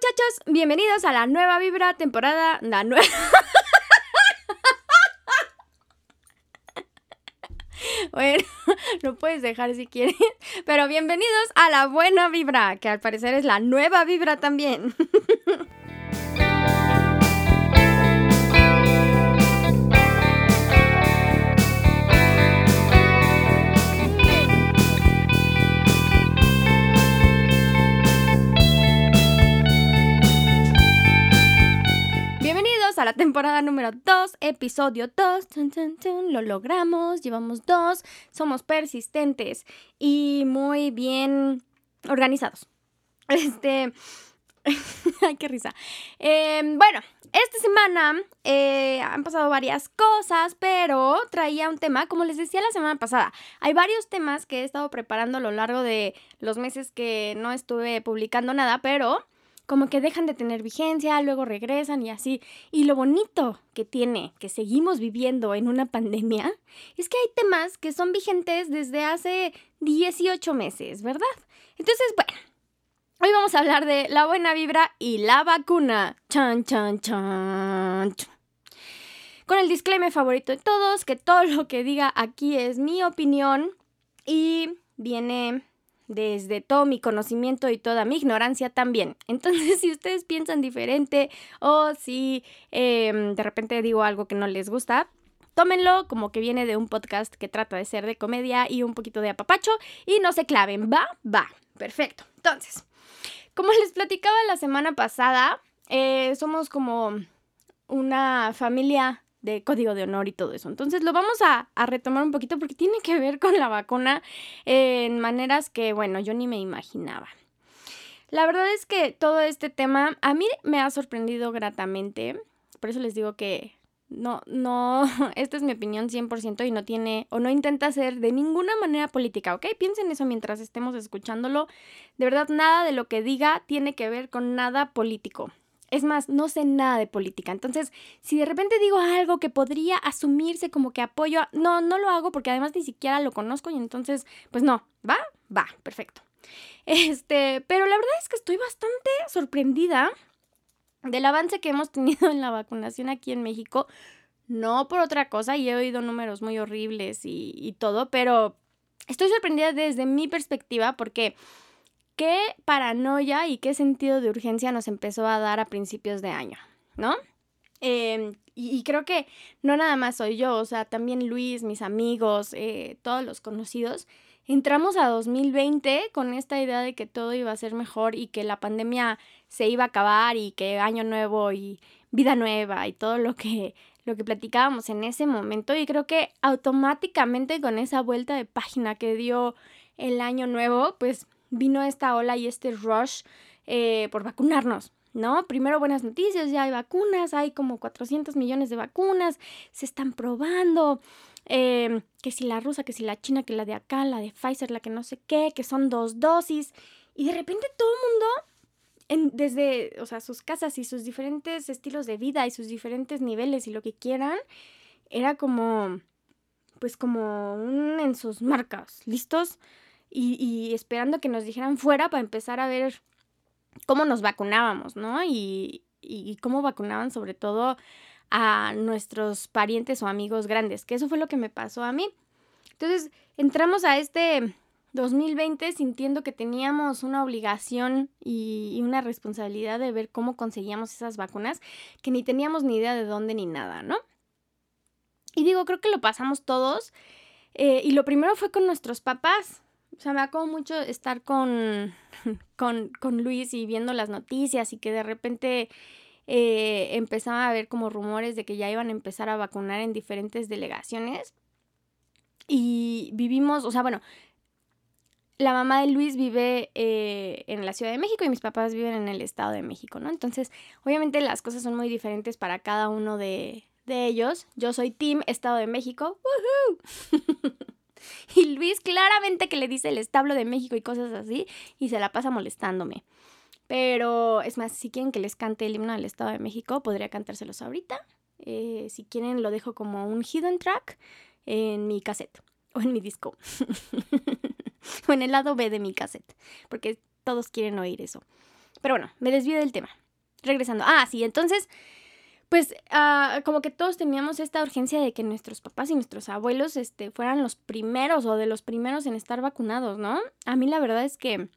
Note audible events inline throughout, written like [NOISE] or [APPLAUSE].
muchachos, bienvenidos a la nueva Vibra temporada, la nueva... [LAUGHS] Bueno, [LAUGHS] lo puedes dejar si quieres, pero bienvenidos a la buena vibra, que al parecer es la nueva vibra también. [LAUGHS] a la temporada número 2, episodio 2. Tun, tun, tun. Lo logramos, llevamos dos, somos persistentes y muy bien organizados. [LAUGHS] Este. [LAUGHS] Ay, qué risa. Eh, bueno, esta semana eh, han pasado varias cosas, pero traía un tema, como les decía la semana pasada, hay varios temas que he estado preparando a lo largo de los meses que no estuve publicando nada, pero como que dejan de tener vigencia, luego regresan y así. Y lo bonito que tiene que seguimos viviendo en una pandemia es que hay temas que son vigentes desde hace 18 meses, ¿verdad? Entonces, bueno, hoy vamos a hablar de la buena vibra y la vacuna. Chan, chan, chan. Con el disclaimer favorito de todos, que todo lo que diga aquí es mi opinión y viene desde todo mi conocimiento y toda mi ignorancia también. [LAUGHS] Entonces, si ustedes piensan diferente o si eh, de repente digo algo que no les gusta, tómenlo como que viene de un podcast que trata de ser de comedia y un poquito de apapacho y no se claven. Va, va. Perfecto. Entonces, como les platicaba la semana pasada, eh, somos como una familia de código de honor y todo eso. Entonces lo vamos a, a, retomar un poquito porque tiene que ver con la vacuna en maneras que, bueno, yo ni me imaginaba. La verdad es que todo este tema a mí me ha sorprendido gratamente. Por eso les digo que no, no, [LAUGHS] esta es mi opinión 100% y no tiene o no intenta ser de ninguna manera política, ¿ok? Piensen eso mientras estemos escuchándolo. De verdad, nada de lo que diga tiene que ver con nada político. Es más, no sé nada de política. Entonces, si de repente digo algo que podría asumirse como que apoyo, no, no lo hago porque además ni siquiera lo conozco y entonces, pues no, va, va, perfecto. Este, pero la verdad es que estoy bastante sorprendida del avance que hemos tenido en la vacunación aquí en México. No por otra cosa, y he oído números muy horribles y, y todo, pero estoy sorprendida desde mi perspectiva porque qué paranoia y qué sentido de urgencia nos empezó a dar a principios de año, ¿no? Y, y, creo que no nada más soy yo, o sea, también Luis, mis amigos, eh, todos los conocidos, entramos a 2020 con esta idea de que todo iba a ser mejor y que la pandemia se iba a acabar y que año nuevo y vida nueva y todo lo que lo que platicábamos en ese momento y creo que automáticamente con esa vuelta de página que dio el año nuevo, pues vino esta ola y este rush eh, por vacunarnos. ¿No? Primero buenas noticias, ya hay vacunas, hay como 400 millones de vacunas, se están probando, eh, que si la rusa, que si la china, que la de acá, la de Pfizer, la que no sé qué, que son dos dosis, y de repente todo el mundo, desde, o sea, sus casas y sus diferentes estilos de vida y sus diferentes niveles y lo que quieran, era como, pues como un en sus marcas, ¿listos? Y, esperando que nos dijeran fuera para empezar a ver cómo nos vacunábamos, ¿no? Y, y, cómo vacunaban sobre todo a nuestros parientes o amigos grandes, que eso fue lo que me pasó a mí. Entonces, entramos a este 2020 sintiendo que teníamos una obligación y, y, una responsabilidad de ver cómo conseguíamos esas vacunas, que ni teníamos ni idea de dónde ni nada, ¿no? Y digo, creo que lo pasamos todos. Eh, y lo primero fue con nuestros papás. O sea, me como mucho estar con, [LAUGHS] con, con Luis y viendo las noticias y que de repente eh, empezaba a haber como rumores de que ya iban a empezar a vacunar en diferentes delegaciones. Y vivimos, o sea, bueno, la mamá de Luis vive eh, en la Ciudad de México y mis papás viven en el Estado de México, ¿no? Entonces, obviamente las cosas son muy diferentes para cada uno de, de ellos. Yo soy Team Estado de México. ¡Woohoo! [LAUGHS] [LAUGHS] Y Luis claramente que le dice el establo de México y cosas así y se la pasa molestándome. Pero es más, si quieren que les cante el himno del Estado de México, podría cantárselos ahorita. Eh, si quieren, lo dejo como un hidden track en mi cassette o en mi disco [LAUGHS] o en el lado B de mi cassette, porque todos quieren oír eso. Pero bueno, me desvío del tema. Regresando. Ah, sí, entonces, pues ah, como que todos teníamos esta urgencia de que nuestros papás y nuestros abuelos este, fueran los primeros o de los primeros en estar vacunados, ¿no? A mí la verdad es que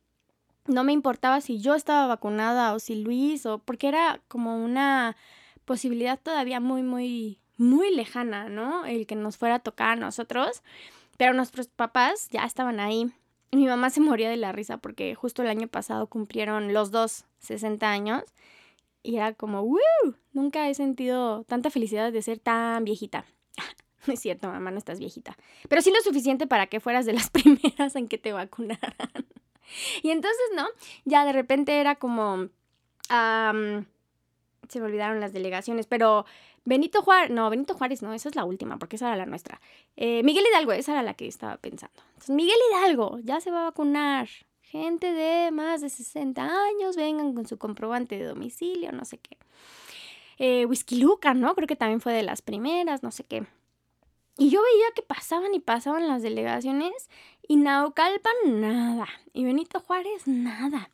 no me importaba si yo estaba vacunada o si Luis o porque era como una posibilidad todavía muy, muy, muy lejana, ¿no? El que nos fuera a tocar a nosotros. Pero nuestros papás ya estaban ahí. Mi mamá se moría de la risa porque justo el año pasado cumplieron los dos 60 años. Y era como, ¡Woo! Nunca he sentido tanta felicidad de ser tan viejita. [LAUGHS] No es cierto, mamá, no estás viejita. Pero sí lo suficiente para que fueras de las [LAUGHS] primeras en que te vacunaran. Y entonces, ¿no? Ya de repente era como... se me olvidaron las delegaciones, pero Benito Juárez, no, Benito Juárez no, esa es la última, porque esa era la nuestra. Eh, Miguel Hidalgo, esa era la que estaba pensando. Entonces, Miguel Hidalgo ya se va a vacunar. Gente de más de 60 años, vengan con su comprobante de domicilio, no sé qué. Eh, Whisky Luca, ¿no? Creo que también fue de las primeras, no sé qué. Y yo veía que pasaban y pasaban las delegaciones y Naucalpan nada. Y Benito Juárez nada.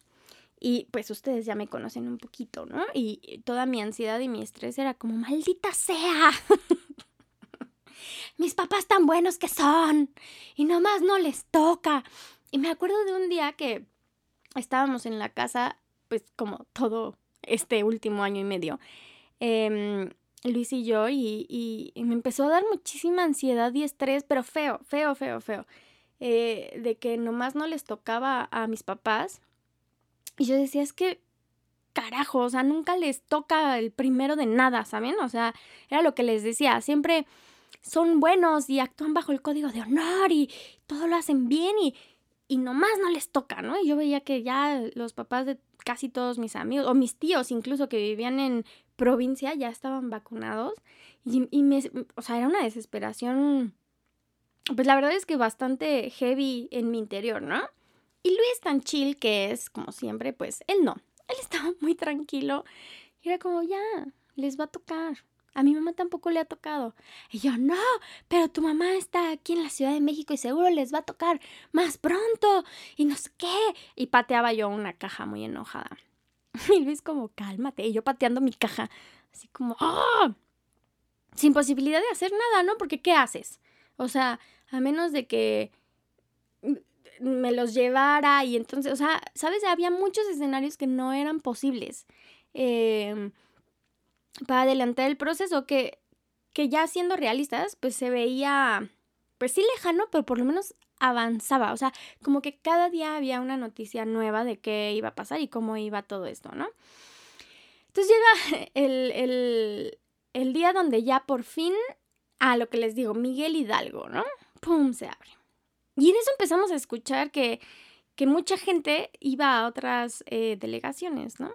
Y pues ustedes ya me conocen un poquito, ¿no? Y toda mi ansiedad y mi estrés era como, maldita sea. [LAUGHS] Mis papás tan buenos que son. Y nomás no les toca. Y me acuerdo de un día que estábamos en la casa, pues como todo este último año y medio. Em, Luis y yo, y, me empezó a dar muchísima ansiedad y estrés, pero feo, feo, feo, feo. Eh, de que nomás no les tocaba a mis papás y yo decía, es que, carajo, o sea, nunca les toca el primero de nada, ¿saben? O sea, era lo que les decía, siempre son buenos y actúan bajo el código de honor y todo lo hacen bien y, y nomás no les toca, ¿no? Y yo veía que ya los papás de casi todos mis amigos, o mis tíos incluso que vivían en provincia, ya estaban vacunados. Y, y me, o sea, era una desesperación, pues la verdad es que bastante heavy en mi interior, ¿no? Y Luis tan chill que es, como siempre, pues él no. Él estaba muy tranquilo. Y era como, ya, les va a tocar. A mi mamá tampoco le ha tocado. Y yo, no, pero tu mamá está aquí en la Ciudad de México y seguro les va a tocar más pronto. Y no sé qué. Y pateaba yo una caja muy enojada. [LAUGHS] Y Luis como, cálmate. Y yo pateando mi caja. Así como, ¡ah! Sin posibilidad de hacer nada, ¿no? Porque ¿qué haces? O sea, a menos de que me los llevara y entonces, o sea, ¿sabes? Había muchos escenarios que no eran posibles em, para adelantar el proceso, que, que ya siendo realistas, pues se veía, pues sí lejano, pero por lo menos avanzaba, o sea, como que cada día había una noticia nueva de qué iba a pasar y cómo iba todo esto, ¿no? Entonces llega [LAUGHS] el, el, el día donde ya por fin, a lo que les digo, Miguel Hidalgo, ¿no? ¡Pum! Se abre. Y en eso empezamos a escuchar que, mucha gente iba a otras eh, delegaciones, ¿no?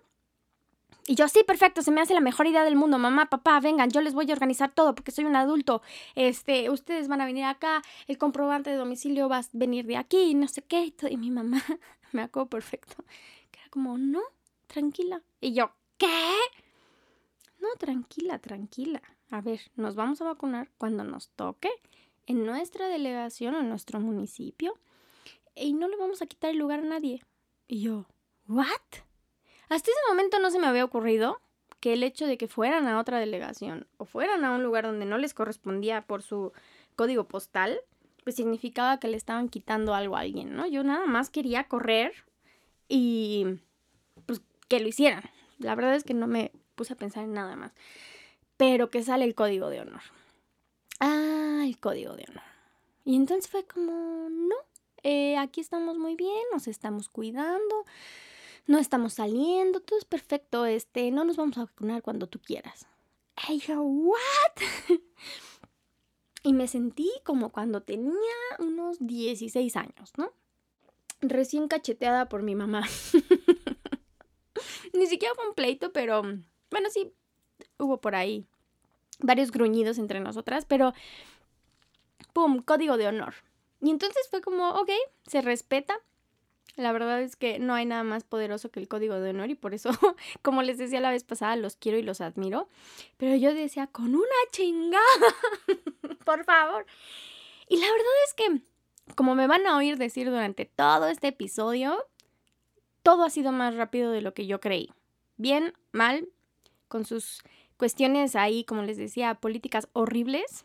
Y yo, sí, perfecto, se me hace la mejor idea del mundo. Mamá, papá, vengan, yo les voy a organizar todo porque soy un adulto. Este, ustedes van a venir acá, el comprobante de domicilio va a venir de aquí, no sé qué. Y, mi mamá, [LAUGHS] me acuerdo perfecto, que era como, no, tranquila. Y yo, ¿qué? No, tranquila, tranquila. A ver, nos vamos a vacunar cuando nos toque en nuestra delegación o en nuestro municipio y no le vamos a quitar el lugar a nadie. Y yo, ¿what? Hasta ese momento no se me había ocurrido que el hecho de que fueran a otra delegación o fueran a un lugar donde no les correspondía por su código postal, pues significaba que le estaban quitando algo a alguien, ¿no? Yo nada más quería correr y pues que lo hicieran. La verdad es que no me puse a pensar en nada más. Pero que sale el código de honor ah, el código de honor. Y entonces fue como, no, eh, aquí estamos muy bien, nos estamos cuidando, no estamos saliendo, todo es perfecto, este, no nos vamos a vacunar cuando tú quieras. Y yo, ¿what? [LAUGHS] y me sentí como cuando tenía unos 16 años, ¿no? Recién cacheteada por mi mamá. [LAUGHS] Ni siquiera fue un pleito, pero bueno, sí, hubo por ahí varios gruñidos entre nosotras, pero ¡pum! Código de honor. Y entonces fue como, ok, se respeta. La verdad es que no hay nada más poderoso que el código de honor y por eso, [LAUGHS] como les decía la vez pasada, los quiero y los admiro. Pero yo decía, con una chingada, [LAUGHS] por favor. Y la verdad es que, como me van a oír decir durante todo este episodio, todo ha sido más rápido de lo que yo creí. Bien, mal, con sus cuestiones ahí, como les decía, políticas horribles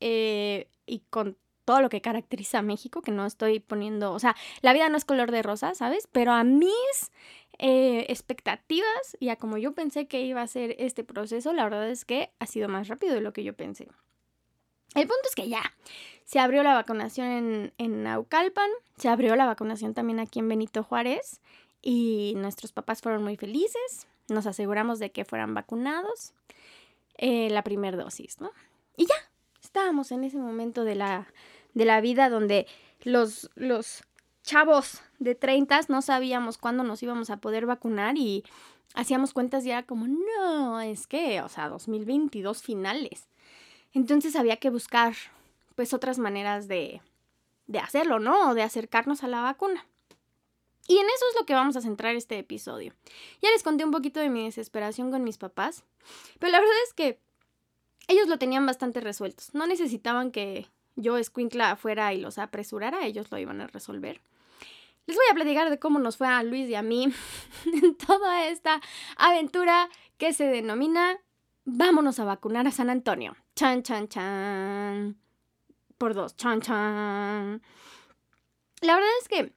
eh, y con todo lo que caracteriza a México, que no estoy poniendo, o sea, la vida no es color de rosa, ¿sabes? Pero a mis eh, expectativas y a como yo pensé que iba a ser este proceso, la verdad es que ha sido más rápido de lo que yo pensé. El punto es que ya se abrió la vacunación en, en Naucalpan, se abrió la vacunación también aquí en Benito Juárez y nuestros papás fueron muy felices, nos aseguramos de que fueran vacunados eh, la primera dosis, ¿no? Y ya, estábamos en ese momento de la, de la vida donde los, los chavos de 30 no sabíamos cuándo nos íbamos a poder vacunar y hacíamos cuentas y era como, no, es que, o sea, 2022 finales. Entonces había que buscar pues otras maneras de, de hacerlo, ¿no? O de acercarnos a la vacuna. Y en eso es lo que vamos a centrar este episodio. Ya les conté un poquito de mi desesperación con mis papás, pero la verdad es que ellos lo tenían bastante resueltos. No necesitaban que yo, escuincla, fuera y los apresurara, ellos lo iban a resolver. Les voy a platicar de cómo nos fue a Luis y a mí [LAUGHS] en toda esta aventura que se denomina Vámonos a vacunar a San Antonio. Chan, chan, chan. Por dos, chan, chan. La verdad es que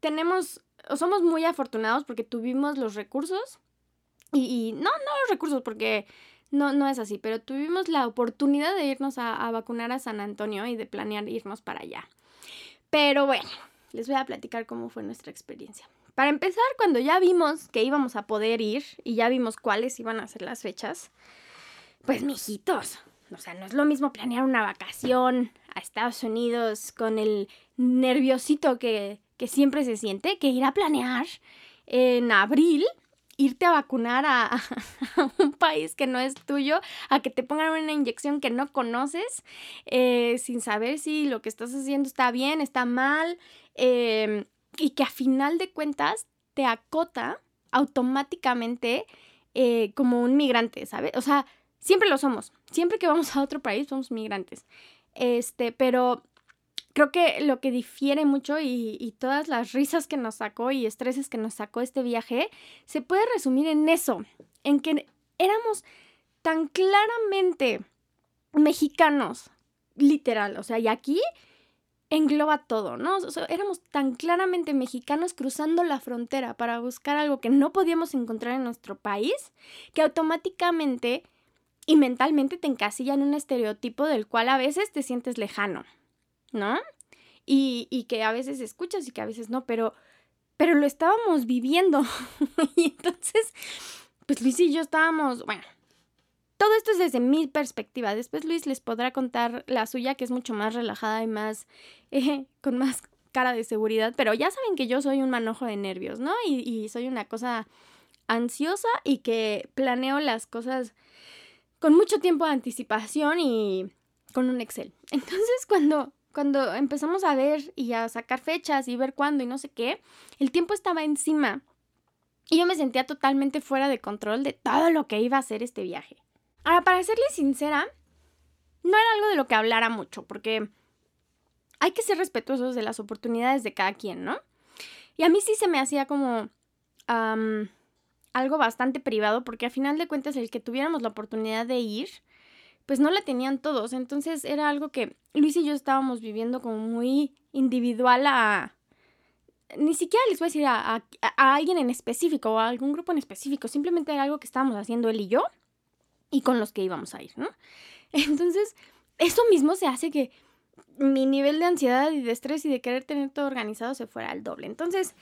tenemos, somos muy afortunados porque tuvimos los recursos y, no, no los recursos porque no, no es así, pero tuvimos la oportunidad de irnos a, vacunar a San Antonio y de planear irnos para allá. Pero bueno, les voy a platicar cómo fue nuestra experiencia. Para empezar, cuando ya vimos que íbamos a poder ir y ya vimos cuáles iban a ser las fechas, pues mijitos, o sea, no es lo mismo planear una vacación a Estados Unidos con el nerviosito que, que siempre se siente que ir a planear en abril irte a vacunar [LAUGHS] a, un país que no es tuyo, a que te pongan una inyección que no conoces, eh, sin saber si lo que estás haciendo está bien, está mal, em, y que a final de cuentas te acota automáticamente eh, como un migrante, ¿sabes? O sea, siempre lo somos, siempre que vamos a otro país somos migrantes. Este, pero creo que lo que difiere mucho y, todas las risas que nos sacó y estreses que nos sacó este viaje se puede resumir en eso, en que éramos tan claramente mexicanos, literal, o sea, y aquí engloba todo, ¿no? O sea, éramos tan claramente mexicanos cruzando la frontera para buscar algo que no podíamos encontrar en nuestro país, que automáticamente y mentalmente te encasillan en un estereotipo del cual a veces te sientes lejano. ¿No? Y, y que a veces escuchas y que a veces no, pero, pero lo estábamos viviendo. [LAUGHS] y entonces, pues Luis y yo estábamos, bueno, todo esto es desde mi perspectiva. Después Luis les podrá contar la suya, que es mucho más relajada y más, eh, con más cara de seguridad, pero ya saben que yo soy un manojo de nervios, ¿no? Y, y soy una cosa ansiosa y que planeo las cosas con mucho tiempo de anticipación y con un Excel. [LAUGHS] Entonces, cuando cuando empezamos a ver y a sacar fechas y ver cuándo y no sé qué, el tiempo estaba encima. Y yo me sentía totalmente fuera de control de todo lo que iba a hacer este viaje. Ahora, para serles sincera, no era algo de lo que hablara mucho, porque hay que ser respetuosos de las oportunidades de cada quien, ¿no? Y a mí sí se me hacía como algo bastante privado, porque a final de cuentas el que tuviéramos la oportunidad de ir pues no la tenían todos. Entonces era algo que Luis y yo estábamos viviendo como muy individual a... Ni siquiera les voy a decir a, alguien en específico o a algún grupo en específico. Simplemente era algo que estábamos haciendo él y yo y con los que íbamos a ir, ¿no? [LAUGHS] Entonces, eso mismo se hace que mi nivel de ansiedad y de estrés y de querer tener todo organizado se fuera al doble. Entonces,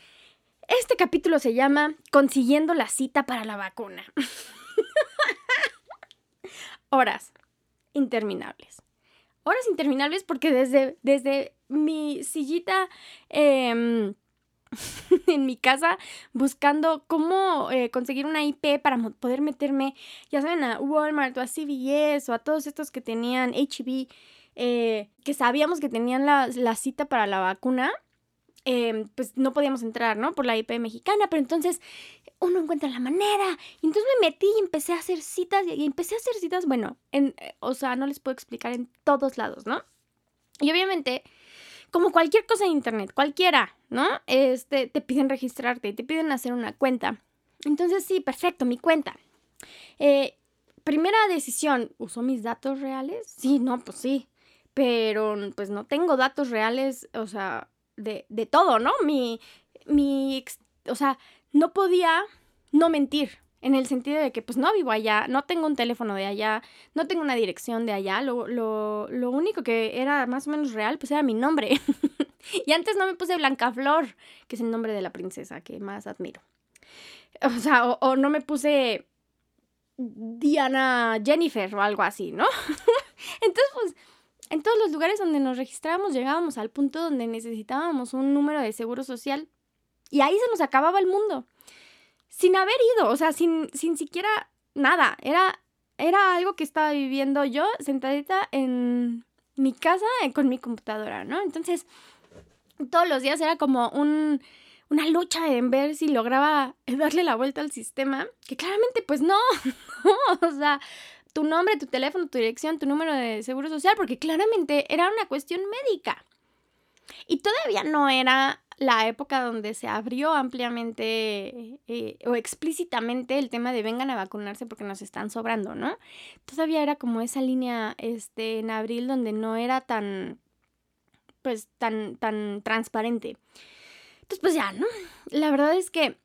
este capítulo se llama Consiguiendo la cita para la vacuna. [LAUGHS] Horas interminables. Horas interminables porque desde, desde mi sillita em, [LAUGHS] en mi casa buscando cómo eh, conseguir una IP para poder meterme, ya saben, a Walmart o a CVS o a todos estos que tenían HB, e que sabíamos que tenían la, la cita para la vacuna. Em, pues no podíamos entrar, ¿no? Por la IP mexicana, pero entonces uno encuentra la manera. Y entonces me metí y empecé a hacer citas y empecé a hacer citas, bueno, en, eh, o sea, no les puedo explicar en todos lados, ¿no? Y obviamente, como cualquier cosa en internet, cualquiera, ¿no? Este, te piden registrarte, te piden hacer una cuenta. Entonces, sí, perfecto, mi cuenta. Eh, primera decisión, ¿uso mis datos reales? Sí, no, pues sí. Pero pues no tengo datos reales, o sea, de, de todo, ¿no? Mi, mi, o sea, no podía no mentir, en el sentido de que pues no vivo allá, no tengo un teléfono de allá, no tengo una dirección de allá, lo, lo, lo único que era más o menos real pues era mi nombre. [LAUGHS] y antes no me puse Blanca Flor, que es el nombre de la princesa que más admiro. O sea, o, no me puse Diana Jennifer o algo así, ¿no? [LAUGHS] Entonces pues en todos los lugares donde nos registrábamos llegábamos al punto donde necesitábamos un número de seguro social y ahí se nos acababa el mundo sin haber ido, o sea, sin, sin siquiera nada. Era, era algo que estaba viviendo yo sentadita en mi casa eh, con mi computadora, ¿no? Entonces, todos los días era como un, una lucha en ver si lograba [LAUGHS] darle la vuelta al sistema, que claramente pues no, [LAUGHS] o sea, tu nombre, tu teléfono, tu dirección, tu número de seguro social, porque claramente era una cuestión médica. Y todavía no era la época donde se abrió ampliamente eh, o explícitamente el tema de vengan a vacunarse porque nos están sobrando, ¿no? Todavía era como esa línea este, en abril donde no era tan, pues, tan, tan transparente. Entonces, pues ya, ¿no? La verdad es que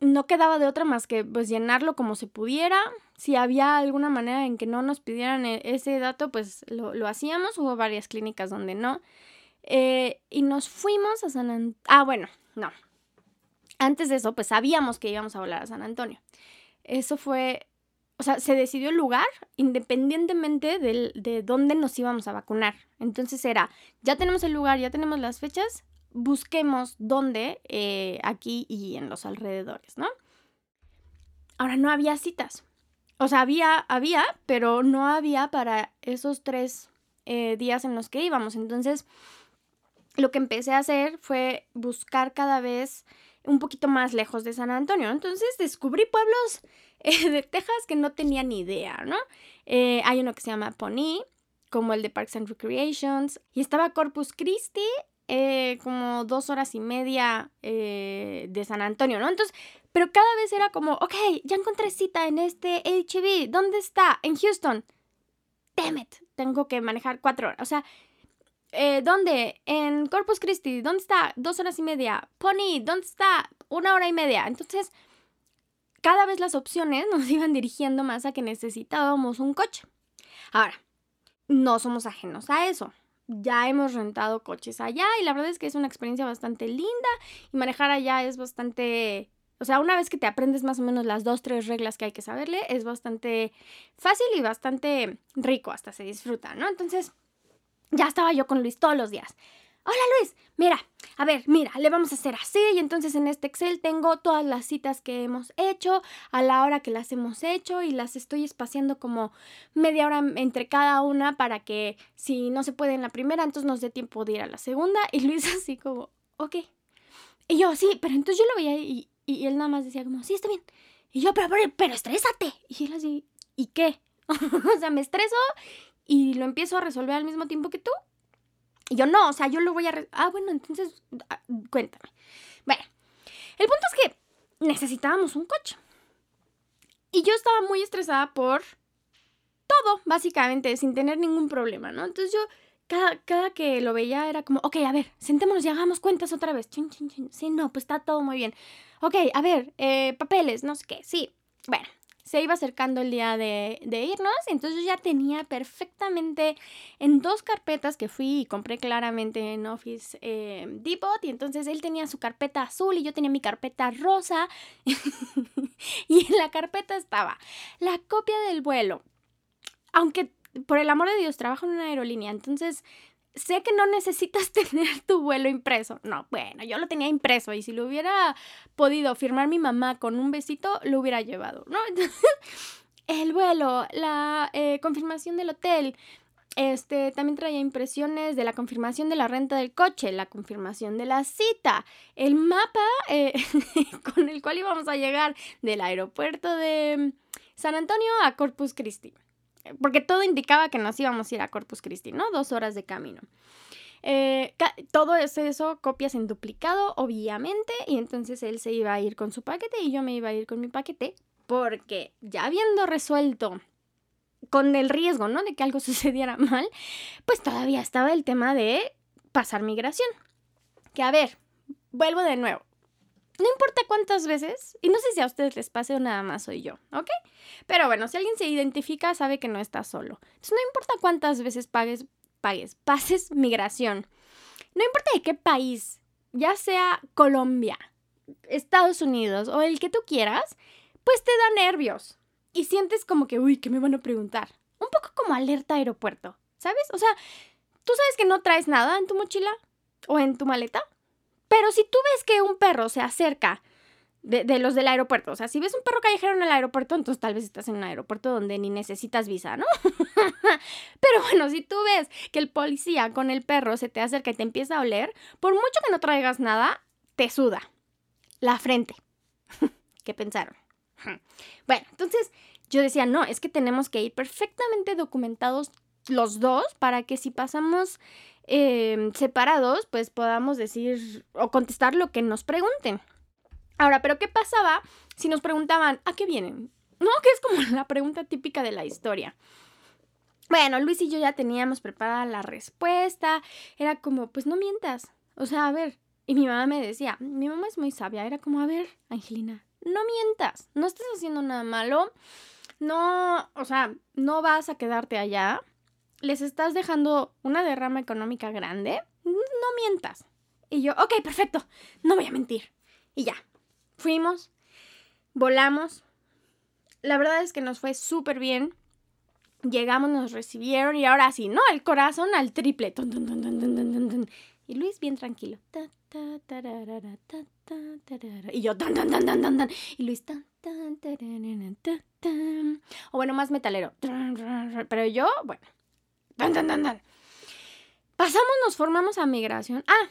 no quedaba de otra más que pues llenarlo como se pudiera. Si había alguna manera en que no nos pidieran e-, ese dato, pues lo, lo hacíamos. Hubo varias clínicas donde no. Eh, y nos fuimos a San Antonio. Ah, bueno, no. Antes de eso, pues sabíamos que íbamos a volar a San Antonio. Eso fue, o sea, se decidió el lugar independientemente de dónde nos íbamos a vacunar. Entonces era, ya tenemos el lugar, ya tenemos las fechas, busquemos dónde eh, aquí y en los alrededores, ¿no? Ahora no había citas. O sea, había, había, pero no había para esos tres eh, días en los que íbamos. Entonces, lo que empecé a hacer fue buscar cada vez un poquito más lejos de San Antonio. Entonces descubrí pueblos [LAUGHS] eh, de Texas que no tenía ni idea, ¿no? Eh, hay uno que se llama Pony, como el de Parks and Recreations, y estaba Corpus Christi, eh, como dos horas y media de San Antonio, ¿no? Entonces, pero cada vez era como, ok, ya encontré cita en este HB, ¿dónde está? En Houston. Damn it, tengo que manejar cuatro horas. O sea, eh, ¿Dónde? En Corpus Christi. ¿Dónde está? Dos horas y media. Pony. ¿Dónde está? Una hora y media. Entonces, cada vez las opciones nos [LAUGHS] iban dirigiendo más a que necesitábamos un coche. Ahora, no somos ajenos a eso. Ya hemos rentado coches allá y la verdad es que es una experiencia bastante linda y manejar allá es bastante... O sea, una vez que te aprendes más o menos las dos, tres reglas que hay que saberle, es bastante fácil y bastante rico, hasta se disfruta, ¿no? Entonces, ya estaba yo con Luis todos los días. Hola Luis, mira, a ver, mira, le vamos a hacer así y entonces en este Excel tengo todas las citas que hemos hecho, a la hora que las hemos hecho y las estoy espaciando como media hora entre cada una para que si no se puede en la primera, entonces nos dé tiempo de ir a la segunda y Luis [LAUGHS] así como, ok. Y yo, sí, pero entonces yo lo veía y, él nada más decía como, sí, está bien. Y yo, pero, pero, pero estrésate. Y él así, ¿y qué? [LAUGHS] o sea, me estreso y lo empiezo a resolver al mismo tiempo que tú. Y yo no, o sea, yo lo voy a... Ah, bueno, entonces, ah, cuéntame. Bueno, el punto es que necesitábamos un coche. Y yo estaba muy estresada por todo, básicamente, sin tener ningún problema, ¿no? Entonces yo, cada, cada que lo veía era como, ok, a ver, sentémonos y hagamos cuentas otra vez. Sí, no, pues está todo muy bien. Ok, a ver, eh, papeles, no sé qué, sí. Bueno, se iba acercando el día de, irnos, entonces yo ya tenía perfectamente en dos carpetas que fui y compré claramente en Office eh, Depot, y entonces él tenía su carpeta azul y yo tenía mi carpeta rosa, [LAUGHS] y en la carpeta estaba la copia del vuelo, aunque por el amor de Dios trabajo en una aerolínea, entonces sé que no necesitas [LAUGHS] tener tu vuelo impreso. No, bueno, yo lo tenía impreso y si lo hubiera podido firmar mi mamá con un besito, lo hubiera llevado, ¿no? [LAUGHS] el vuelo, la eh, confirmación del hotel, este, también traía impresiones de la confirmación de la renta del coche, la confirmación de la cita, el mapa eh, [LAUGHS] con el cual íbamos a llegar del aeropuerto de San Antonio a Corpus Christi porque todo indicaba que nos íbamos a ir a Corpus Christi, ¿no? Dos horas de camino. Eh, todo eso, copias en duplicado, obviamente, y entonces él se iba a ir con su paquete y yo me iba a ir con mi paquete, porque ya habiendo resuelto con el riesgo, ¿no? De que algo [LAUGHS] sucediera mal, pues todavía estaba el tema de pasar migración. Que a ver, vuelvo de nuevo. No importa cuántas veces, y no sé si a ustedes les pase o nada más soy yo, ¿ok? Pero bueno, si alguien se identifica, sabe que no está solo. Entonces, no importa cuántas veces pagues, pagues, [LAUGHS] pases migración. No importa de qué país, ya sea Colombia, Estados Unidos o el que tú quieras, pues te da nervios. Y sientes como que, uy, ¿qué me van a preguntar? Un poco como alerta aeropuerto, ¿sabes? O sea, tú sabes que no traes nada en tu mochila o en tu maleta, pero si tú ves que un perro se acerca de, los del aeropuerto, o sea, si ves un perro callejero en el aeropuerto, entonces tal vez estás en un aeropuerto donde ni necesitas visa, ¿no? [LAUGHS] pero bueno, si tú ves que el policía con el perro se te acerca y te empieza a oler, por mucho que no traigas nada, te suda la frente. [LAUGHS] ¿Qué pensaron? [LAUGHS] bueno, entonces yo decía, no, es que tenemos que ir perfectamente documentados los dos para que si pasamos Em, separados, pues podamos decir o contestar lo que nos pregunten. Ahora, pero ¿qué pasaba si nos preguntaban, ¿a qué vienen? No, [LAUGHS] que es como la pregunta típica de la historia. Bueno, Luis y yo ya teníamos preparada la respuesta. Era como, pues no mientas. O sea, a ver. Y mi mamá me decía, mi mamá es muy sabia. Era como, a ver, Angelina, no mientas. No estás haciendo nada malo. No, o sea, no vas a quedarte allá les estás dejando una derrama económica grande, no mientas. Y yo, ok, perfecto, no voy a mentir. Y ya, fuimos, volamos. La verdad es que nos fue súper bien. Llegamos, nos recibieron y ahora sí, ¿no? El corazón al triple. y Luis bien tranquilo. Y yo, y Luis, o bueno, más metalero. Pero yo, bueno, Pasamos, nos formamos a migración. Ah,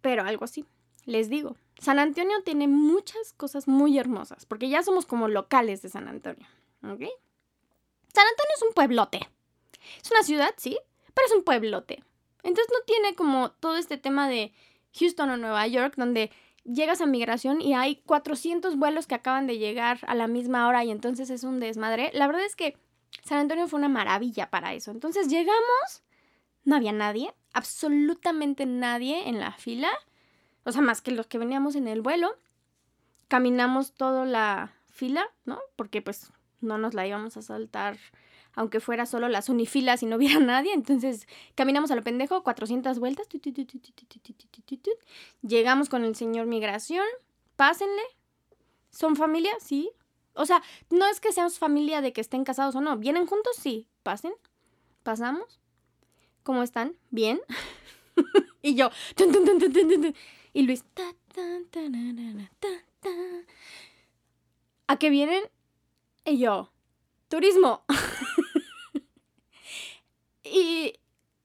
pero algo así, les digo. San Antonio tiene muchas cosas muy hermosas, porque ya somos como locales de San Antonio, ¿ok? San Antonio es un pueblote. Es una ciudad, sí, pero es un pueblote. Entonces no tiene como todo este tema de Houston o Nueva York, donde llegas a migración y hay 400 vuelos que acaban de llegar a la misma hora y entonces es un desmadre. La verdad es que San Antonio fue una maravilla para eso. Entonces llegamos, no había nadie, absolutamente nadie en la fila, o sea, más que los que veníamos en el vuelo. Caminamos toda la fila, ¿no? Porque pues no nos la íbamos a saltar aunque fuera solo las unifilas y no hubiera nadie. Entonces caminamos a lo pendejo, 400 vueltas. Llegamos con el señor migración. Pásenle. ¿Son familia? Sí. O sea, no es que seamos familia de que estén casados o no. ¿Vienen juntos? Sí. Pasen. Pasamos. ¿Cómo están? ¿Bien? [LAUGHS] y yo. y Luis. ¿A qué vienen? Y yo. Turismo. [LAUGHS] y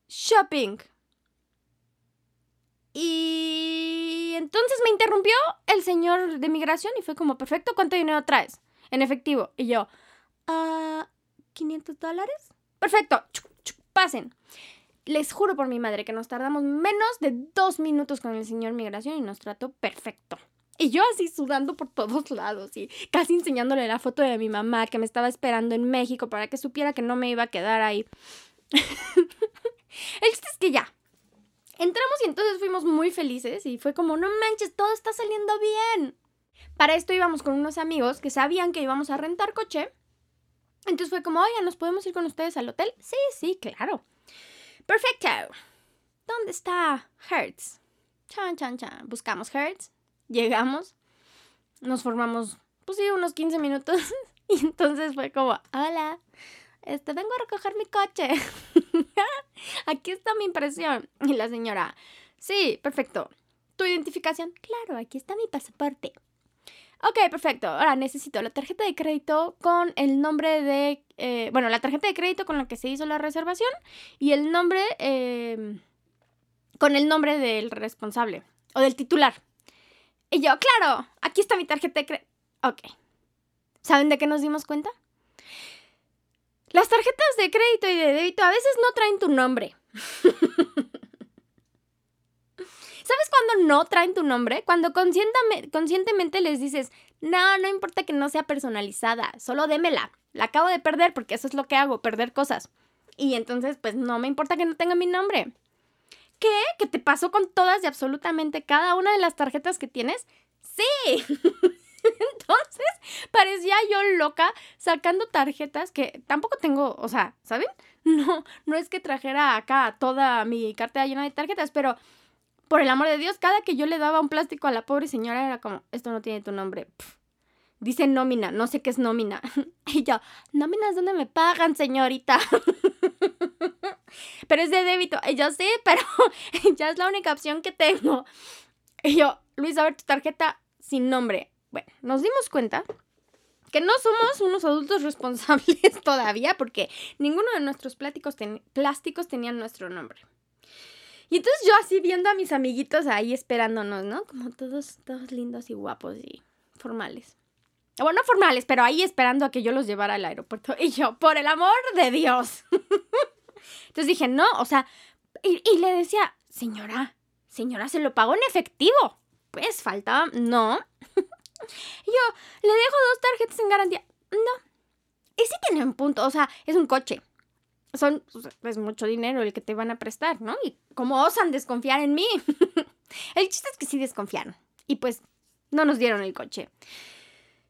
shopping. Y entonces me interrumpió el señor de migración y fue como, perfecto, ¿cuánto dinero traes? En efectivo. Y yo, ¿ah, 500 dólares? Perfecto, pasen. Les juro por mi madre que nos tardamos menos de dos minutos con el señor migración y nos trató perfecto. Y yo así sudando por todos lados y casi enseñándole la foto de mi mamá que me estaba esperando en México para que supiera que no me iba a quedar ahí. [LAUGHS] el chiste es que ya. Entramos y entonces fuimos muy felices y fue como, no manches, todo está saliendo bien. Para esto íbamos con unos amigos que sabían que íbamos a rentar coche. Entonces fue como, oye, ¿nos podemos ir con ustedes al hotel? Sí, sí, claro. Perfecto. ¿Dónde está Hertz? Chan, chan, chan. Buscamos Hertz. Llegamos. Nos formamos, pues sí, unos 15 minutos. [LAUGHS] y entonces fue como, hola, este, vengo a recoger mi coche. [LAUGHS] aquí está mi impresión. Y la señora, sí, perfecto. ¿Tu identificación? Claro, aquí está mi pasaporte. Ok, perfecto. Ahora necesito la tarjeta de crédito con el nombre de... Eh, bueno, la tarjeta de crédito con la que se hizo la reservación y el nombre... Em, con el nombre del responsable o del titular. Y yo, claro, aquí está mi tarjeta de crédito. Ok. ¿Saben de qué nos dimos cuenta? Las tarjetas de crédito y de débito a veces no traen tu nombre. [LAUGHS] ¿Sabes cuando no traen tu nombre? Cuando conscientemente les dices, no, no importa que no sea personalizada, solo démela. La acabo de perder porque eso es lo que hago, perder cosas. Y entonces, pues no me importa que no tenga mi nombre. ¿Qué? ¿Que te pasó con todas y absolutamente cada una de las tarjetas que tienes? Sí. [LAUGHS] Entonces, parecía yo loca sacando tarjetas que tampoco tengo, o sea, ¿saben? [LAUGHS] No, no es que trajera acá toda mi cartera llena de tarjetas, pero por el amor de Dios, cada que yo le daba un plástico a la pobre señora era como, esto no tiene tu nombre. Dice nómina, no sé qué es nómina. [LAUGHS] Y yo, nóminas dónde me pagan, señorita. [LAUGHS] pero es de débito. Y yo sí, pero [LAUGHS] ya es la única opción que tengo. Y yo, Luis, a ver tu tarjeta sin nombre. Bueno, nos dimos cuenta que no somos unos adultos responsables todavía porque ninguno de nuestros plásticos, plásticos tenían nuestro nombre. Y entonces yo así viendo a mis amiguitos ahí esperándonos, ¿no? Como todos, todos lindos y guapos y formales. Bueno, no formales, pero ahí esperando a que yo los llevara al aeropuerto. [LAUGHS] Y yo, por el amor de Dios. [LAUGHS] entonces dije, no, o sea, y, y le decía, señora, señora, se lo pagó en efectivo. Pues falta, no. [LAUGHS] Yo, le dejo dos tarjetas en garantía. No. Y sí tiene un punto, o sea, es un coche. Son, pues, mucho dinero el que te van a prestar, ¿no? Y cómo osan desconfiar en mí. [LAUGHS] el chiste es que sí desconfiaron. Y pues, no nos dieron el coche.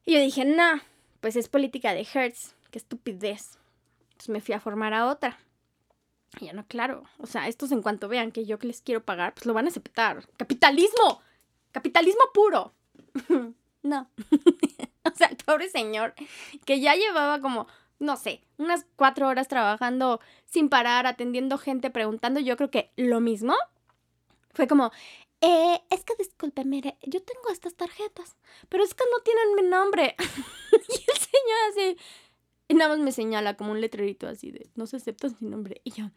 Y yo dije, no, pues es política de Hertz. Qué estupidez. Entonces me fui a formar a otra. Y ya no, claro. O sea, estos en cuanto vean que yo les quiero pagar, pues lo van a aceptar. ¡Capitalismo! ¡Capitalismo puro! [LAUGHS] No. [LAUGHS] o sea, el pobre señor que ya llevaba como, no sé, unas cuatro horas trabajando sin parar, atendiendo gente, preguntando, yo creo que lo mismo. Fue como, eh, es que disculpe, mire, yo tengo estas tarjetas, pero es que no tienen mi nombre. [LAUGHS] y el señor así, y nada más me señala como un letrerito así de, no se acepta mi nombre. Y yo,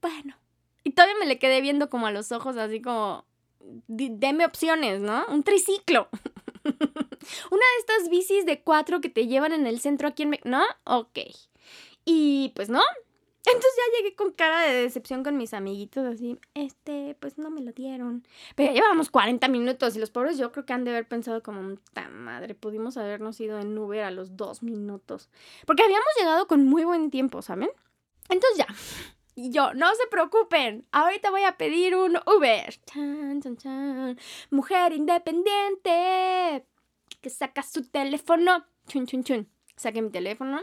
bueno. Y todavía me le quedé viendo como a los ojos, así como, deme opciones, ¿no? Un triciclo. [LAUGHS] Una de estas bicis de cuatro que te llevan en el centro aquí en... ¿No? Ok. Y pues no. Entonces ya llegué con cara de decepción con mis amiguitos, así, este, pues no me lo dieron. Pero ya llevamos 40 minutos y los pobres yo creo que han de haber pensado como, tan madre, pudimos habernos ido en Uber a los dos minutos. Porque habíamos llegado con muy buen tiempo, ¿saben? Entonces ya, y yo, no se preocupen, ahorita voy a pedir un Uber. Mujer independiente que saca su teléfono. Chun, chun, chun. Saqué mi teléfono.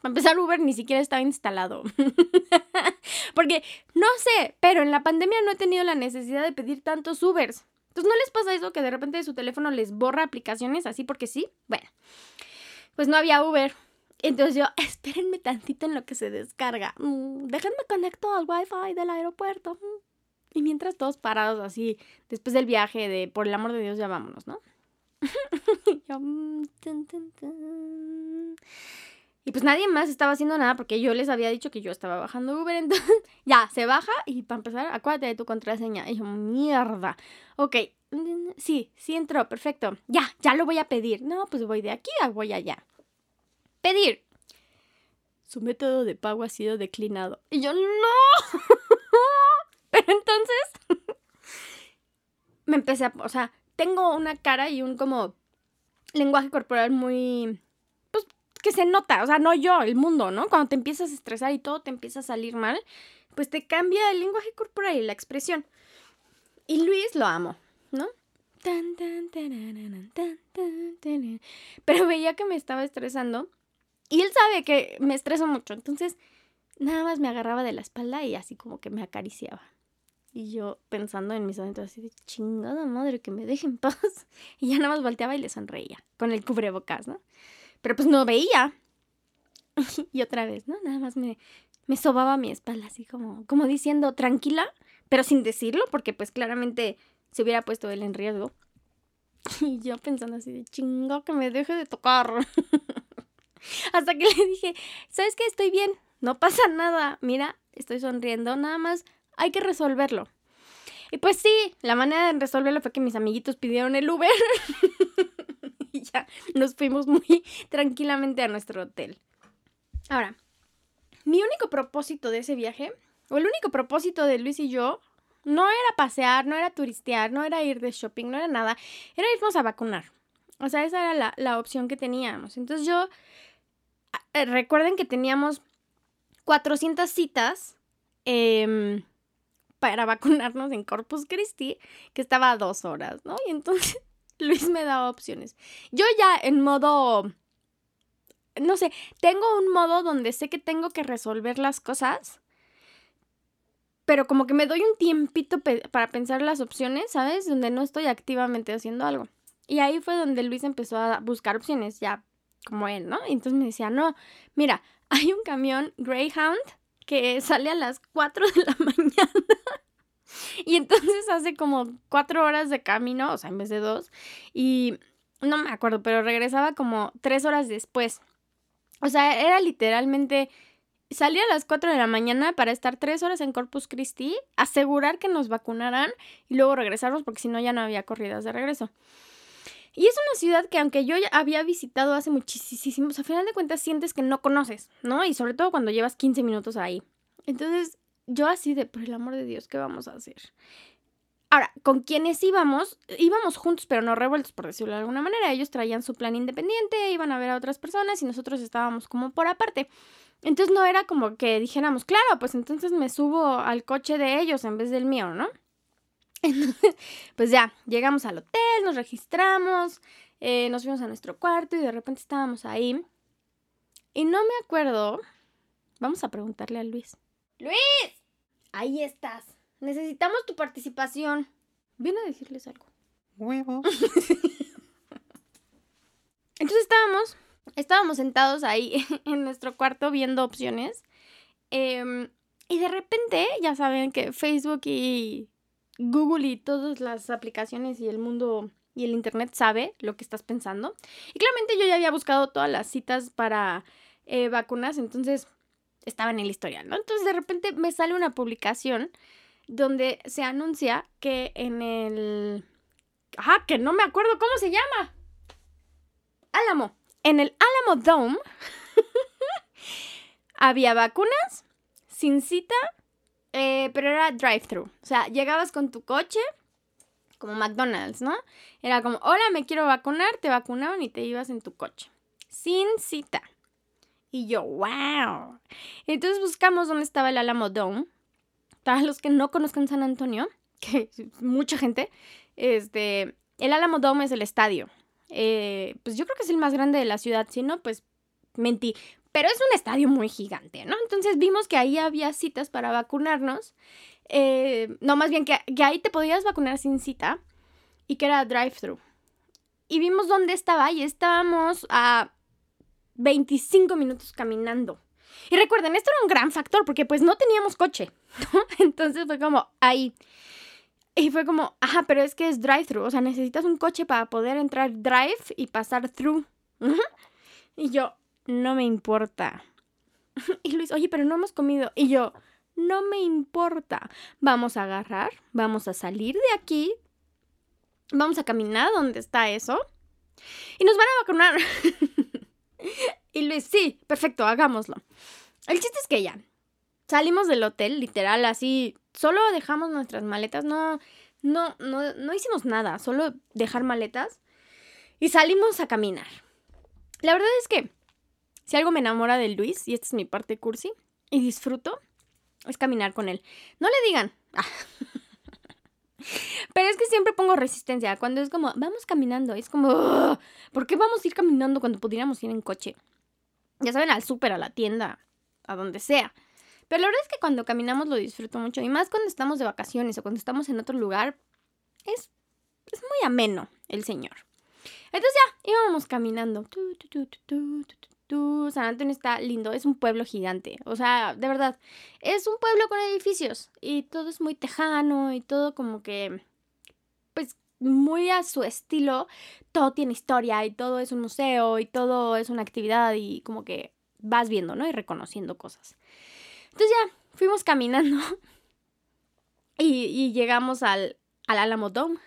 Para empezar, Uber ni siquiera estaba instalado. [LAUGHS] Porque, no sé, pero en la pandemia no he tenido la necesidad de pedir tantos Ubers. Entonces, ¿no les pasa eso que de repente su teléfono les borra aplicaciones así porque sí? Bueno, pues no había Uber. Entonces yo, [LAUGHS] espérenme tantito en lo que se descarga. Mm, déjenme conecto al wifi del aeropuerto. Mm. Y mientras todos parados así, después del viaje de, por el amor de Dios, ya vámonos, ¿no? [LAUGHS] Mm, y pues nadie más estaba haciendo nada porque yo les había dicho que yo estaba bajando Uber. [LAUGHS] Entonces, ya, se baja y para empezar, acuérdate de tu contraseña. Y yo, mierda. Ok, sí, sí entró, perfecto. Ya, ya lo voy a pedir. No, pues voy de aquí a voy allá pedir. Su método de pago ha sido declinado. Y yo, no. [LAUGHS] Pero entonces [LAUGHS] me empecé a, o sea, tengo una cara y un como lenguaje corporal muy, pues, que se nota, o sea, no yo, el mundo, ¿no? Cuando te empiezas a estresar y todo te empieza a salir mal, pues te cambia el lenguaje corporal y la expresión. Y Luis lo amo, ¿no? Pero veía que me estaba estresando y él sabe que me estreso mucho, entonces nada más me agarraba de la espalda y así como que me acariciaba. Y yo pensando en mis adentros así de chingada madre que me dejen paz. [LAUGHS] Y ya nada más volteaba y le sonreía con el cubrebocas, ¿no? Pero pues no veía. [LAUGHS] y otra vez, ¿no? Nada más me, me sobaba mi espalda así como, como diciendo tranquila, pero sin decirlo, porque pues claramente se hubiera puesto él en riesgo. [LAUGHS] Y yo pensando así de chingo que me deje de tocar. Hasta que [LAUGHS] le dije, ¿sabes qué? Estoy bien, no pasa nada. Mira, estoy sonriendo, nada más hay que resolverlo. Y pues sí, la manera de resolverlo fue que mis amiguitos pidieron el Uber. [LAUGHS] y ya nos fuimos muy [LAUGHS] tranquilamente a nuestro hotel. Ahora, mi único propósito de ese viaje o el único propósito de Luis y yo, no era pasear, no era turistear, no era ir de shopping, no era nada, era irnos a vacunar. O sea, esa era la, la opción que teníamos. Entonces yo, eh, recuerden que teníamos 400 citas eh, para vacunarnos en Corpus Christi, que estaba a dos horas, ¿no? Y entonces [LAUGHS] Luis me daba opciones. Yo ya en modo, no sé, tengo un modo donde sé que tengo que resolver las cosas, pero como que me doy un tiempito para pensar las opciones, ¿sabes? Donde no estoy activamente haciendo algo. Y ahí fue donde Luis empezó a buscar opciones, ya como él, ¿no? Y entonces me decía, no, mira, [LAUGHS] hay un camión Greyhound que sale a las 4 de la [LAUGHS] mañana. y entonces hace como 4 horas de camino, o sea, en vez de dos. Y no me acuerdo, pero regresaba como 3 horas después. O sea, era literalmente salir a las 4 de la mañana para estar 3 horas en Corpus Christi, asegurar que nos vacunaran y luego regresarnos porque si no ya no había corridas de regreso. Y es una ciudad que aunque yo ya había visitado hace muchísimos, a final de cuentas sientes que no conoces, ¿no? Y sobre todo cuando llevas 15 minutos ahí. Entonces, yo así de, por el amor de Dios, ¿qué vamos a hacer? Ahora, con quienes íbamos, íbamos juntos, pero no revueltos, por decirlo de alguna manera. Ellos traían su plan independiente, iban a ver a otras personas y nosotros estábamos como por aparte. Entonces no era como que dijéramos, claro, pues entonces me subo al coche de ellos en vez del mío, ¿no? [LAUGHS] pues ya, llegamos al hotel, nos registramos, eh, nos fuimos a nuestro cuarto y de repente estábamos ahí. Y no me acuerdo. Vamos a preguntarle a Luis. Luis, ahí estás. Necesitamos tu participación. Viene a decirles algo. Huevos. [LAUGHS] Entonces estábamos, estábamos sentados ahí [LAUGHS] en nuestro cuarto viendo opciones. Em, y de repente, ya saben que Facebook y Google y todas las aplicaciones y el mundo y el Internet sabe lo que estás pensando. Y claramente yo ya había buscado todas las citas para eh, vacunas, entonces estaba en el historial, ¿no? Entonces de repente me sale una publicación donde se anuncia que en el... Ajá, que no me acuerdo cómo se llama. Álamo. En el Álamo Dome [LAUGHS] había vacunas sin cita eh, pero era drive-thru. O sea, llegabas con tu coche, como McDonald's, ¿no? Era como, hola, me quiero vacunar, te vacunaron y te ibas en tu coche. Sin cita. Y yo, wow. Entonces buscamos dónde estaba el Alamo Dome. Para los que no conozcan San Antonio, [LAUGHS] que mucha gente, este, el Alamo Dome es el estadio. Eh, pues yo creo que es el más grande de la ciudad, si no, pues mentí. Pero es un estadio muy gigante, ¿no? Entonces vimos que ahí había citas para vacunarnos. Eh, no, más bien que, ahí te podías vacunar sin cita y que era drive-thru. Y vimos dónde estaba y estábamos a 25 minutos caminando. Y recuerden, esto era un gran factor porque pues no teníamos coche, ¿no? [LAUGHS] Entonces fue como ahí. Y fue como, ajá, pero es que es drive-thru, o sea, necesitas un coche para poder entrar drive y pasar through. Y yo, no me importa. [LAUGHS] Y Luis, oye, pero no hemos comido. Y yo, no me importa. Vamos a agarrar, vamos a salir de aquí, vamos a caminar donde está eso y nos van a vacunar. [LAUGHS] y Luis, sí, perfecto, hagámoslo. El chiste es que ya salimos del hotel, literal, así, solo dejamos nuestras maletas, no, no, no, no hicimos nada, solo dejar maletas y salimos a caminar. La verdad es que si algo me enamora de Luis, y esta es mi parte cursi, y disfruto, es caminar con él. No le digan. Ah. Pero es que siempre pongo resistencia. Cuando es como, vamos caminando, es como, ¿por qué vamos a ir caminando cuando pudiéramos ir en coche? Ya saben, al súper, a la tienda, a donde sea. Pero la verdad es que cuando caminamos lo disfruto mucho. Y más cuando estamos de vacaciones o cuando estamos en otro lugar, es, es muy ameno el señor. Entonces ya, íbamos caminando. San Antonio está lindo, es un pueblo gigante. O sea, de verdad, es un pueblo con edificios y todo es muy tejano y todo como que, pues, muy a su estilo. Todo tiene historia y todo es un museo y todo es una actividad y como que vas viendo, ¿no? Y reconociendo cosas. Entonces ya, fuimos caminando [LAUGHS] y, y llegamos al, al Alamo Dome.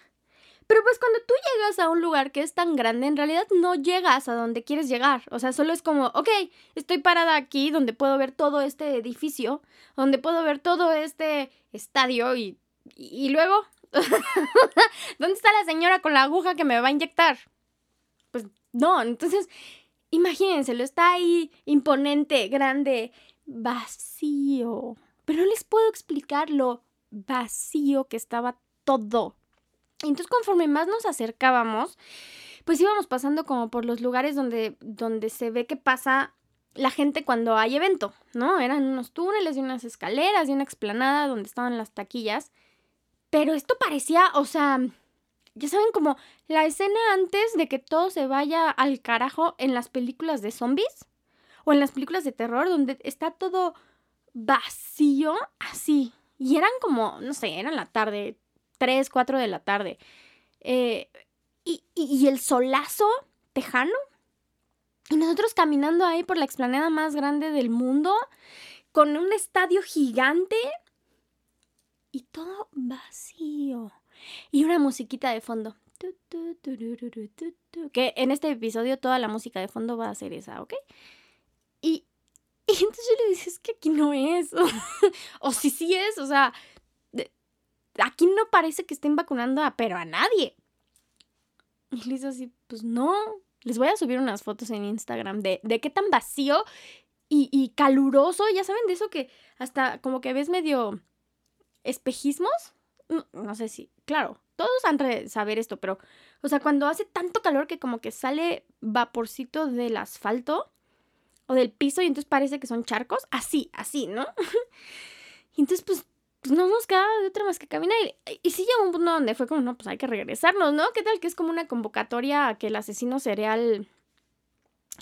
Pero pues cuando tú llegas a un lugar que es tan grande, en realidad no llegas a donde quieres llegar. O sea, solo es como, ok, estoy parada aquí donde puedo ver todo este edificio, donde puedo ver todo este estadio y, y, luego, [LAUGHS] ¿dónde está la señora con la aguja que me va a inyectar? Pues no, entonces, imagínenselo, está ahí imponente, grande, vacío. Pero no les puedo explicar lo vacío que estaba todo. Entonces conforme más nos acercábamos, pues íbamos pasando como por los lugares donde, donde se ve que pasa la gente cuando hay evento, ¿no? Eran unos túneles y unas escaleras y una explanada donde estaban las taquillas. Pero esto parecía, o sea, ya saben, como la escena antes de que todo se vaya al carajo en las películas de zombies o en las películas de terror, donde está todo vacío, así. Y eran como, no sé, eran la tarde, 3, 4 de la tarde. Eh, y, el solazo tejano. Y nosotros caminando ahí por la explanada más grande del mundo, con un estadio gigante y todo vacío. Y una musiquita de fondo. Que en este episodio toda la música de fondo va a ser esa, ¿ok? Y, y entonces yo le dije, es que aquí no es. [LAUGHS] o sí, sí es, o sea, aquí no parece que estén vacunando a, pero a nadie. Y le dice así, pues no, les voy a subir unas fotos en Instagram de, de qué tan vacío y, y, caluroso, ya saben, de eso que hasta como que ves medio espejismos. No, no sé si, claro, todos han de saber esto, pero, o sea, cuando hace tanto calor que como que sale vaporcito del asfalto o del piso y entonces parece que son charcos, así, así, ¿no? [LAUGHS] y entonces, pues, pues no nos queda de otra más que caminar. Y, y sí llegó un punto donde fue como, no, pues hay que regresarnos, ¿no? ¿Qué tal que es como una convocatoria a que el asesino cereal.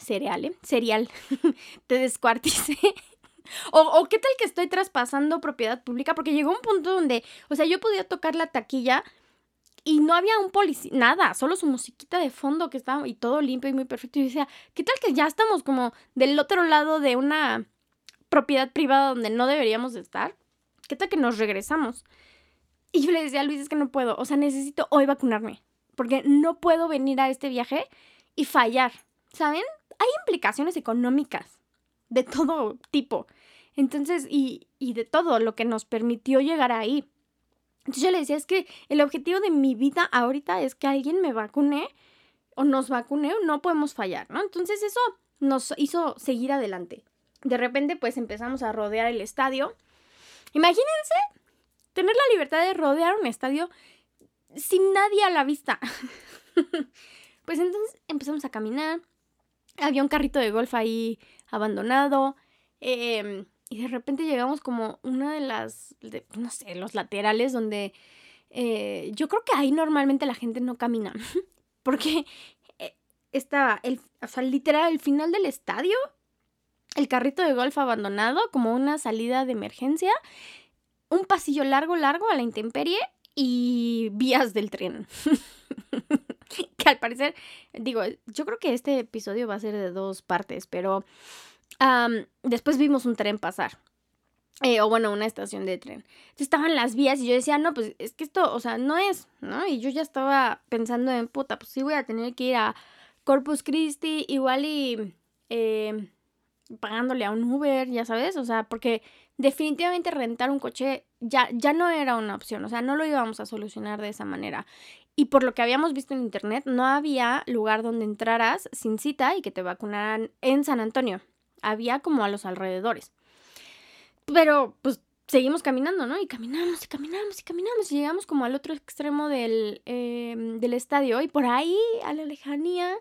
cereal, ¿eh? Cereal. [LAUGHS] te descuartice. [LAUGHS] o, qué tal que estoy traspasando propiedad pública, porque llegó un punto donde, o sea, yo podía tocar la taquilla y no había un policía, nada, solo su musiquita de fondo que estaba y todo limpio y muy perfecto. Y decía, ¿qué tal que ya estamos como del otro lado de una propiedad privada donde no deberíamos de estar? ¿Qué tal que nos regresamos? Y yo le decía a Luis, es que no puedo, o sea, necesito hoy vacunarme, porque no puedo venir a este viaje y fallar, ¿saben? Hay implicaciones económicas de todo tipo. Entonces, y, y de todo lo que nos permitió llegar ahí. Entonces yo le decía, es que el objetivo de mi vida ahorita es que alguien me vacune o nos vacune no podemos fallar, ¿no? Entonces eso nos hizo seguir adelante. De repente pues empezamos a rodear el estadio Imagínense tener la libertad de rodear un estadio sin nadie a la vista. [LAUGHS] pues entonces empezamos a caminar. Había un carrito de golf ahí abandonado. Em, y de repente llegamos como una de las, no sé, los laterales donde eh, yo creo que ahí normalmente la gente no camina. [LAUGHS] Porque eh, estaba, el, o sea, literal, el final del estadio el carrito de golf abandonado como una salida de emergencia, un pasillo largo, largo a la intemperie y [LAUGHS] vías del tren. [LAUGHS] que al parecer, digo, yo creo que este episodio va a ser de dos partes, pero después vimos un tren pasar. Eh, o bueno, una estación de tren. Entonces estaban las vías y yo decía, no, pues es que esto, o sea, no es, ¿no? Y yo ya estaba pensando en, puta, pues sí voy a tener que ir a Corpus Christi, igual y... Eh, pagándole a un Uber, ya sabes, o sea, porque definitivamente rentar un coche ya, ya no era una opción, o sea, no lo íbamos a solucionar de esa manera. Y por lo que habíamos visto en internet, no había lugar donde entraras sin cita y que te vacunaran en San Antonio. Había como a los alrededores. Pero pues seguimos caminando, ¿no? Y caminamos y caminamos y caminamos y llegamos como al otro extremo del, em, del estadio y por ahí, a la lejanía,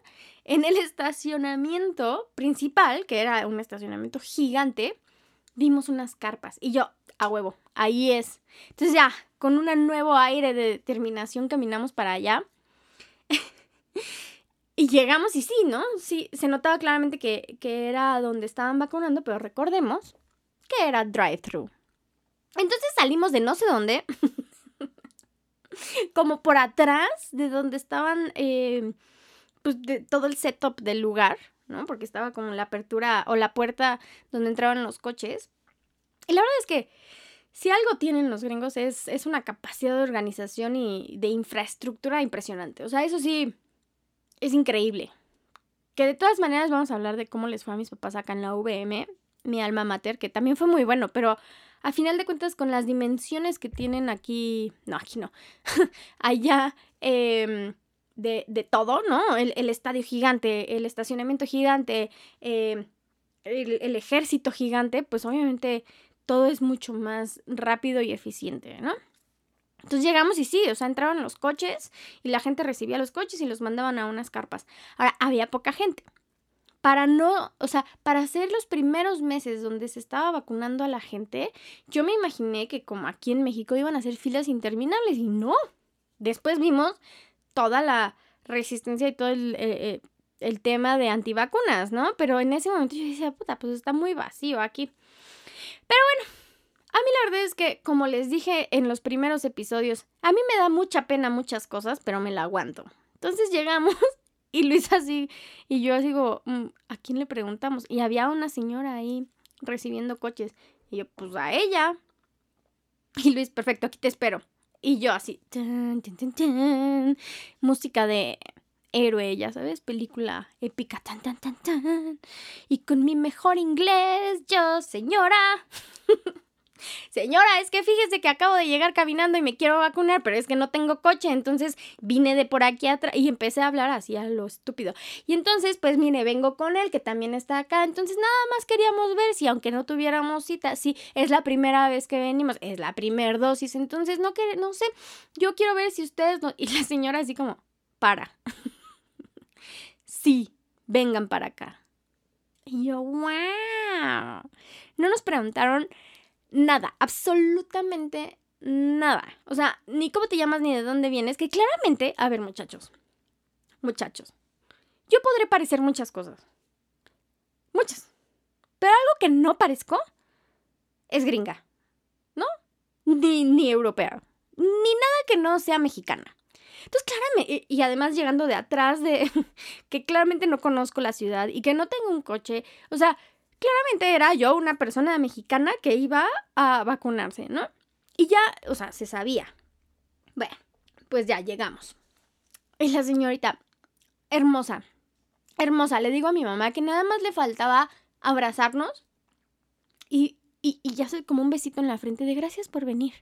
en el estacionamiento principal, que era un estacionamiento gigante, vimos unas carpas y yo, a huevo, ahí es. Entonces ya, con un nuevo aire de determinación caminamos para allá. [LAUGHS] y llegamos y sí, ¿no? Sí, se notaba claramente que, que era donde estaban vacunando, pero recordemos que era drive-thru. Entonces salimos de no sé dónde, [LAUGHS] como por atrás de donde estaban eh, pues, de todo el setup del lugar, ¿no? Porque estaba como la apertura o la puerta donde entraban los coches. Y la verdad es que si algo tienen los gringos es, es una capacidad de organización y de infraestructura impresionante. O sea, eso sí, es increíble. Que de todas maneras vamos a hablar de cómo les fue a mis papás acá en la VM, mi alma mater, que también fue muy bueno, pero a final de cuentas con las dimensiones que tienen aquí, no, aquí no, [LAUGHS] allá em, de, de, todo, ¿no? El, el, estadio gigante, el estacionamiento gigante, em, el, el ejército gigante, pues obviamente todo es mucho más rápido y eficiente, ¿no? Entonces llegamos y sí, o sea, entraban los coches y la gente recibía los coches y los mandaban a unas carpas. Ahora, había poca gente. Para no, o sea, para hacer los primeros meses donde se estaba vacunando a la gente, yo me imaginé que como aquí en México iban a hacer filas interminables y no. Después vimos toda la resistencia y todo el, eh, el tema de antivacunas, ¿no? Pero en ese momento yo decía, puta, pues está muy vacío aquí. Pero bueno, a mí la verdad es que, como les dije en los primeros episodios, a mí me da mucha pena muchas cosas, pero me la aguanto. Entonces llegamos [LAUGHS] y Luis así, y yo así digo, mm, ¿a quién le preguntamos? Y había una señora ahí recibiendo coches. Y yo, pues a ella. Y Luis, perfecto, aquí te espero. Y yo así, música de héroe, ya sabes, película épica, tan, tan, tan, tan. Y con mi mejor inglés, yo, señora. [LAUGHS] Señora, es que fíjese que acabo de llegar caminando y me quiero vacunar, pero es que no tengo coche, entonces vine de por aquí atrás y empecé a hablar así a lo estúpido. Y entonces, pues mire, vengo con él, que también está acá, entonces nada más queríamos ver si aunque no tuviéramos cita, sí, es la primera vez que venimos, es la primer dosis, entonces no, que, no sé, yo quiero ver si ustedes no... Y la señora así como, para. [LAUGHS] sí, vengan para acá. Y yo, wow. No nos preguntaron nada, absolutamente nada. O sea, ni cómo te llamas ni de dónde vienes, que claramente, a ver muchachos, muchachos, yo podré parecer muchas cosas. Muchas. Pero algo que no parezco es gringa, ¿no? Ni, ni europea. Ni nada que no sea mexicana. Entonces, claramente, y además llegando de atrás de [LAUGHS] que claramente no conozco la ciudad y que no tengo un coche, o sea, claramente era yo una persona mexicana que iba a vacunarse, ¿no? Y ya, o sea, se sabía. Bueno, pues ya llegamos. Y la señorita, hermosa, hermosa, le digo a mi mamá que nada más le faltaba abrazarnos y, y, ya sé como un besito en la frente de gracias por venir.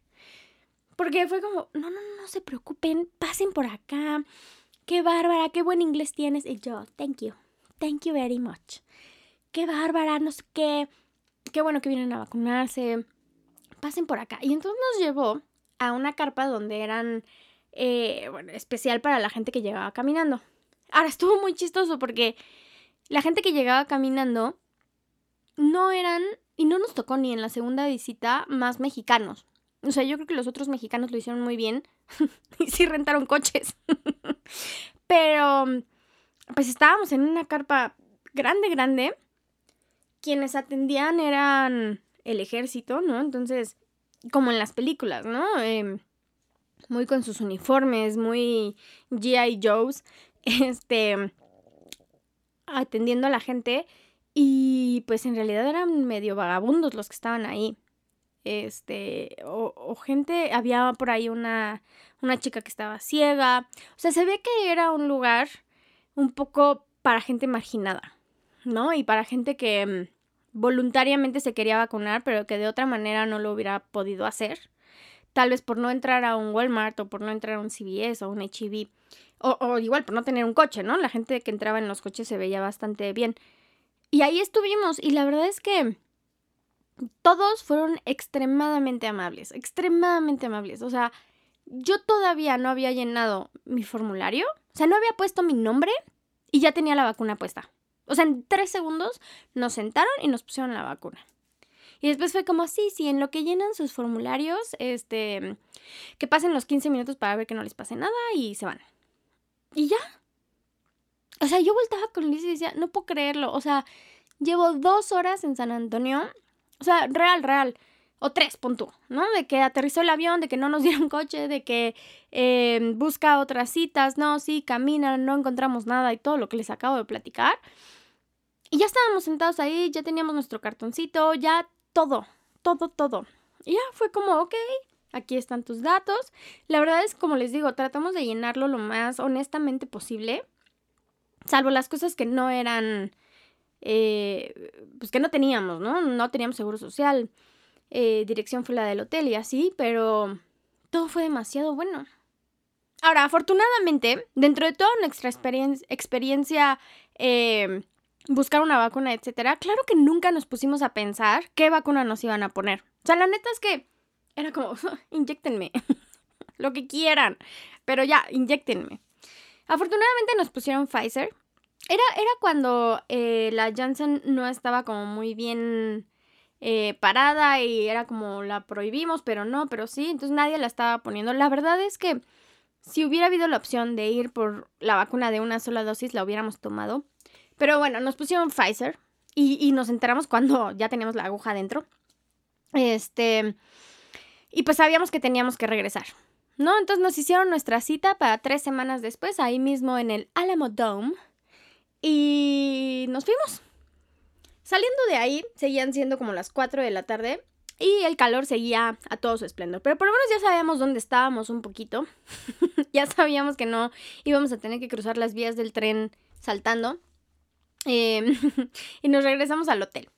Porque fue como, no, no, no, no se preocupen, pasen por acá. Qué bárbara, qué buen inglés tienes. Y yo, thank you, thank you very much qué bárbara, no sé qué, qué bueno que vienen a vacunarse, pasen por acá. Y entonces nos llevó a una carpa donde eran, eh, bueno, especial para la gente que llegaba caminando. Ahora estuvo muy chistoso porque la gente que llegaba caminando no eran, y no nos tocó ni en la segunda visita, más mexicanos. O sea, yo creo que los otros mexicanos lo hicieron muy bien [LAUGHS] y sí rentaron coches. [LAUGHS] Pero, pues estábamos en una carpa grande, grande quienes atendían eran el ejército, ¿no? Entonces, como en las películas, ¿no? Em, muy con sus uniformes, muy GI Joes, [LAUGHS] este, atendiendo a la gente y pues en realidad eran medio vagabundos los que estaban ahí. Este, o, o gente, había por ahí una, una chica que estaba ciega. O sea, se ve que era un lugar un poco para gente marginada. ¿No? Y para gente que mm, voluntariamente se quería vacunar, pero que de otra manera no lo hubiera podido hacer. Tal vez por no entrar a un Walmart o por no entrar a un CVS o un HEB. O, o igual por no tener un coche, ¿no? La gente que entraba en los coches se veía bastante bien. Y ahí estuvimos. Y la verdad es que todos fueron extremadamente amables. Extremadamente amables. O sea, yo todavía no había llenado mi formulario. O sea, no había puesto mi nombre y ya tenía la vacuna puesta. O sea, en tres segundos nos sentaron y nos pusieron la vacuna. Y después fue como, sí, sí, en lo que llenan sus formularios, este, que pasen los 15 minutos para ver que no les pase nada y se van. Y ya. O sea, yo voltaba con Liz y decía, no puedo creerlo. O sea, llevo dos horas en San Antonio. O sea, real, real. O tres, punto, ¿no? De que aterrizó el avión, de que no nos [LAUGHS] dieron coche, de que eh, busca otras citas, no, sí, camina, no encontramos nada y todo lo que les acabo de platicar. Y ya estábamos sentados ahí, ya teníamos nuestro cartoncito, ya todo, todo, todo. Y ya fue como, ok, aquí están tus datos. La verdad es, como les digo, tratamos de llenarlo lo más honestamente posible, salvo las cosas que no eran, eh, pues que no teníamos, ¿no? No teníamos seguro social, eh, dirección fue la del hotel y así, pero todo fue demasiado bueno. Ahora, afortunadamente, dentro de toda nuestra experiencia, eh, buscar una vacuna, etcétera, claro que nunca nos pusimos a pensar qué vacuna nos iban a poner. O sea, la neta es que era como, [LAUGHS] inyectenme, [LAUGHS] lo que quieran, pero ya, inyectenme. Afortunadamente nos pusieron Pfizer. Era, era cuando eh, la Janssen no estaba como muy bien eh, parada y era como la prohibimos, pero no, pero sí, entonces nadie la estaba poniendo. La verdad es que si hubiera habido la opción de ir por la vacuna de una sola dosis, la hubiéramos tomado. Pero bueno, nos pusieron Pfizer y, y nos enteramos cuando [LAUGHS] ya teníamos la aguja dentro. Este, y pues sabíamos que teníamos que regresar, ¿no? Entonces nos hicieron nuestra cita para tres semanas después, ahí mismo en el Alamo Dome. Y nos fuimos. Saliendo de ahí, seguían siendo como las 4 de la tarde y el calor seguía a todo su esplendor. Pero por lo menos ya sabíamos dónde estábamos un poquito. [LAUGHS] ya sabíamos que no íbamos a tener que cruzar las vías del tren saltando. Em, [LAUGHS] y nos regresamos al hotel.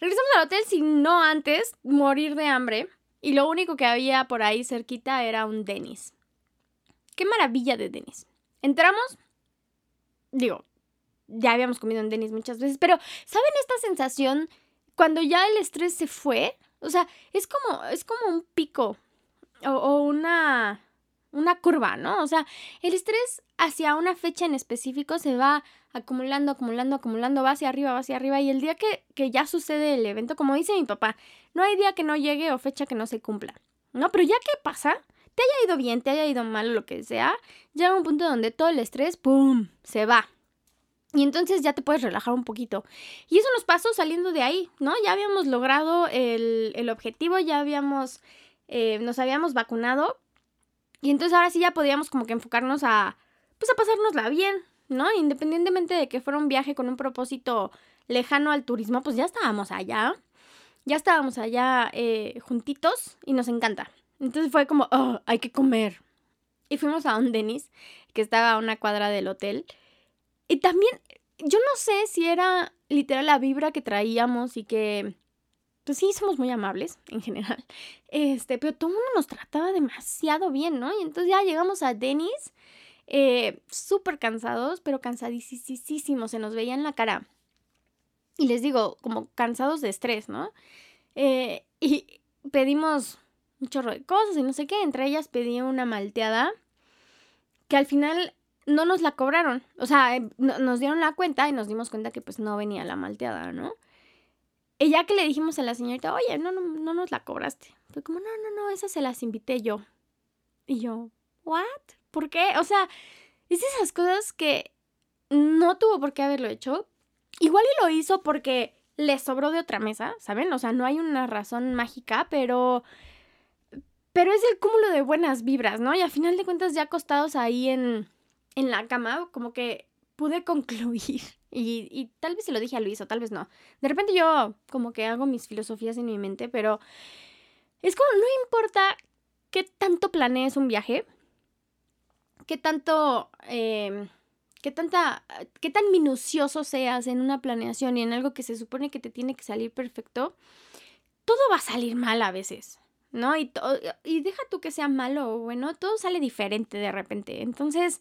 Regresamos al hotel sin no antes morir de hambre. Y lo único que había por ahí cerquita era un Denis. Qué maravilla de Denis. Entramos, digo, ya habíamos comido en Denis muchas veces, pero ¿saben esta sensación cuando ya el estrés se fue? O sea, es como, es como un pico o, o una, una curva, ¿no? O sea, el estrés hacia una fecha en específico se va acumulando, acumulando, acumulando, va hacia arriba, va hacia arriba. Y el día que, que ya sucede el evento, como dice mi papá, no hay día que no llegue o fecha que no se cumpla. ¿No? Pero ya que pasa, te haya ido bien, te haya ido mal, lo que sea, llega un punto donde todo el estrés, ¡pum!, se va. Y entonces ya te puedes relajar un poquito. Y eso nos pasó saliendo de ahí, ¿no? Ya habíamos logrado el, el objetivo, ya habíamos, eh, nos habíamos vacunado. Y entonces ahora sí ya podíamos como que enfocarnos a, pues a pasárnosla bien, ¿no? Independientemente de que fuera un viaje con un propósito lejano al turismo, pues ya estábamos allá. Ya estábamos allá eh, juntitos y nos encanta. Entonces fue como, oh, hay que comer. Y fuimos a un Denis, que estaba a una cuadra del hotel. Y también, yo no sé si era literal la vibra que traíamos y que, pues sí, somos muy amables en general. [LAUGHS] Este, pero todo el mundo nos trataba demasiado bien, ¿no? Y entonces ya llegamos a Denis eh, súper cansados, pero cansadísimos, se nos veía en la cara. Y les digo, como cansados de estrés, ¿no? Eh, [LAUGHS] y pedimos un chorro de cosas y no sé qué. Entre ellas pedí una malteada que al final no nos la cobraron. O sea, eh, nos dieron la cuenta y nos dimos cuenta que pues no venía la malteada, ¿no? Y ya que le dijimos a la señorita, oye, no, no, no nos la cobraste. Fue como, no, no, no, esas se las invité yo. Y yo, ¿what? ¿Por qué? O sea, es esas cosas que no tuvo por qué haberlo hecho. Igual y lo hizo porque le sobró de otra mesa, ¿saben? O sea, no hay una razón mágica, pero... Pero es el cúmulo de buenas vibras, ¿no? Y a final de cuentas, ya acostados ahí en, en la cama, como que pude [LAUGHS] concluir. Y, y tal vez se lo dije a Luis o tal vez no. De repente yo como que hago mis filosofías en mi mente, pero es como, no importa qué tanto planees un viaje, qué tanto, em, qué tanta, qué tan minucioso seas en una planeación y en algo que se supone que te tiene que salir perfecto, todo va a salir mal a veces, ¿no? Y, y deja tú que sea malo o bueno, todo sale diferente de repente. Entonces,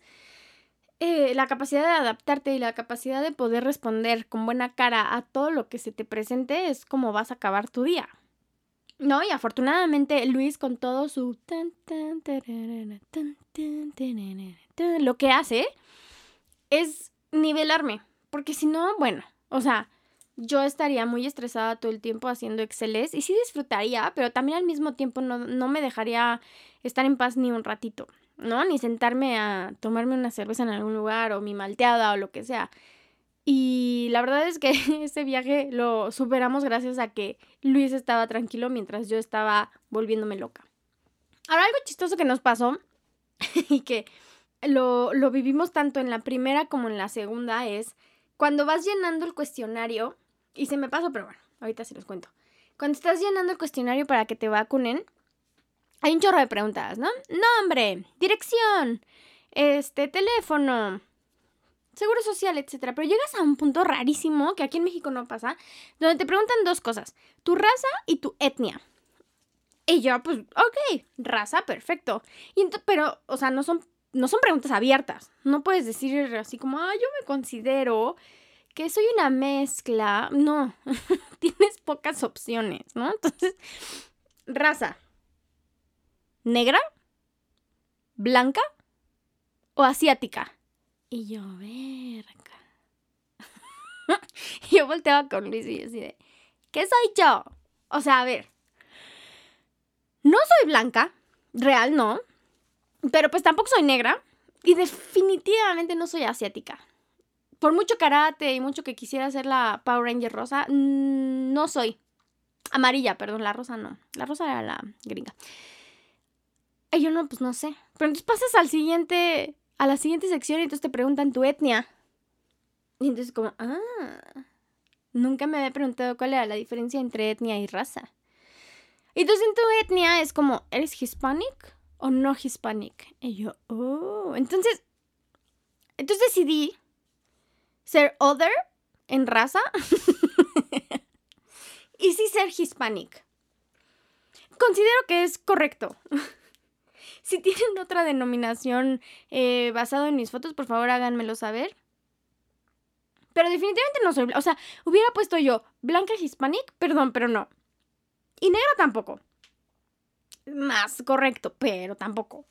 eh, la capacidad de adaptarte y la capacidad de poder responder con buena cara a todo lo que se te presente es como vas a acabar tu día. No, y afortunadamente Luis con todo su lo que hace es nivelarme, porque si no, bueno, o sea, yo estaría muy estresada todo el tiempo haciendo Exceles y sí disfrutaría, pero también al mismo tiempo no, no me dejaría estar en paz ni un ratito, ¿no? Ni sentarme a tomarme una cerveza en algún lugar o mi malteada o lo que sea. Y la verdad es que [LAUGHS] ese viaje lo superamos gracias a que Luis estaba tranquilo mientras yo estaba volviéndome loca. Ahora algo chistoso que nos pasó [LAUGHS] y que lo, lo vivimos tanto en la primera como en la segunda es cuando vas llenando el cuestionario, y se me pasó, pero bueno, ahorita se los cuento. cuando estás llenando el cuestionario para que te vacunen, hay un chorro de preguntas, ¿no? Nombre, dirección, este, teléfono, seguro social, etcétera. Pero llegas a un punto rarísimo que aquí en México no pasa, donde te preguntan dos cosas: tu raza y tu etnia. Y yo, pues, ok, raza, perfecto. Y pero, o sea, no son, no son preguntas abiertas. No puedes decir así como, ah, yo me considero que soy una mezcla. No, [LAUGHS] tienes pocas opciones, ¿no? Entonces, raza. ¿Negra? ¿Blanca? ¿O asiática? Y yo, verga. [LAUGHS] yo volteaba con Luis y decía, ¿qué soy yo? O sea, a ver. No soy blanca, real no. Pero pues tampoco soy negra. Y definitivamente no soy asiática. Por mucho karate y mucho que quisiera ser la Power Ranger rosa, mm, no soy. Amarilla, perdón, la rosa no. La rosa era la gringa. Y yo no, pues no sé. Pero entonces pasas al siguiente a la siguiente sección y entonces te preguntan tu etnia. Y entonces como, ah, nunca me había preguntado cuál era la diferencia entre etnia y raza. Y entonces en tu etnia es como, ¿eres hispanic o no hispanic? Y yo, oh, entonces, entonces decidí ser other en raza [LAUGHS] y sí ser hispanic. Considero que es correcto. [LAUGHS] Si tienen otra denominación eh, basado en mis fotos, por favor háganmelo saber. Pero definitivamente no soy, o sea, hubiera puesto yo blanca hispanic, perdón, pero no. Y negra tampoco. Más correcto, pero tampoco.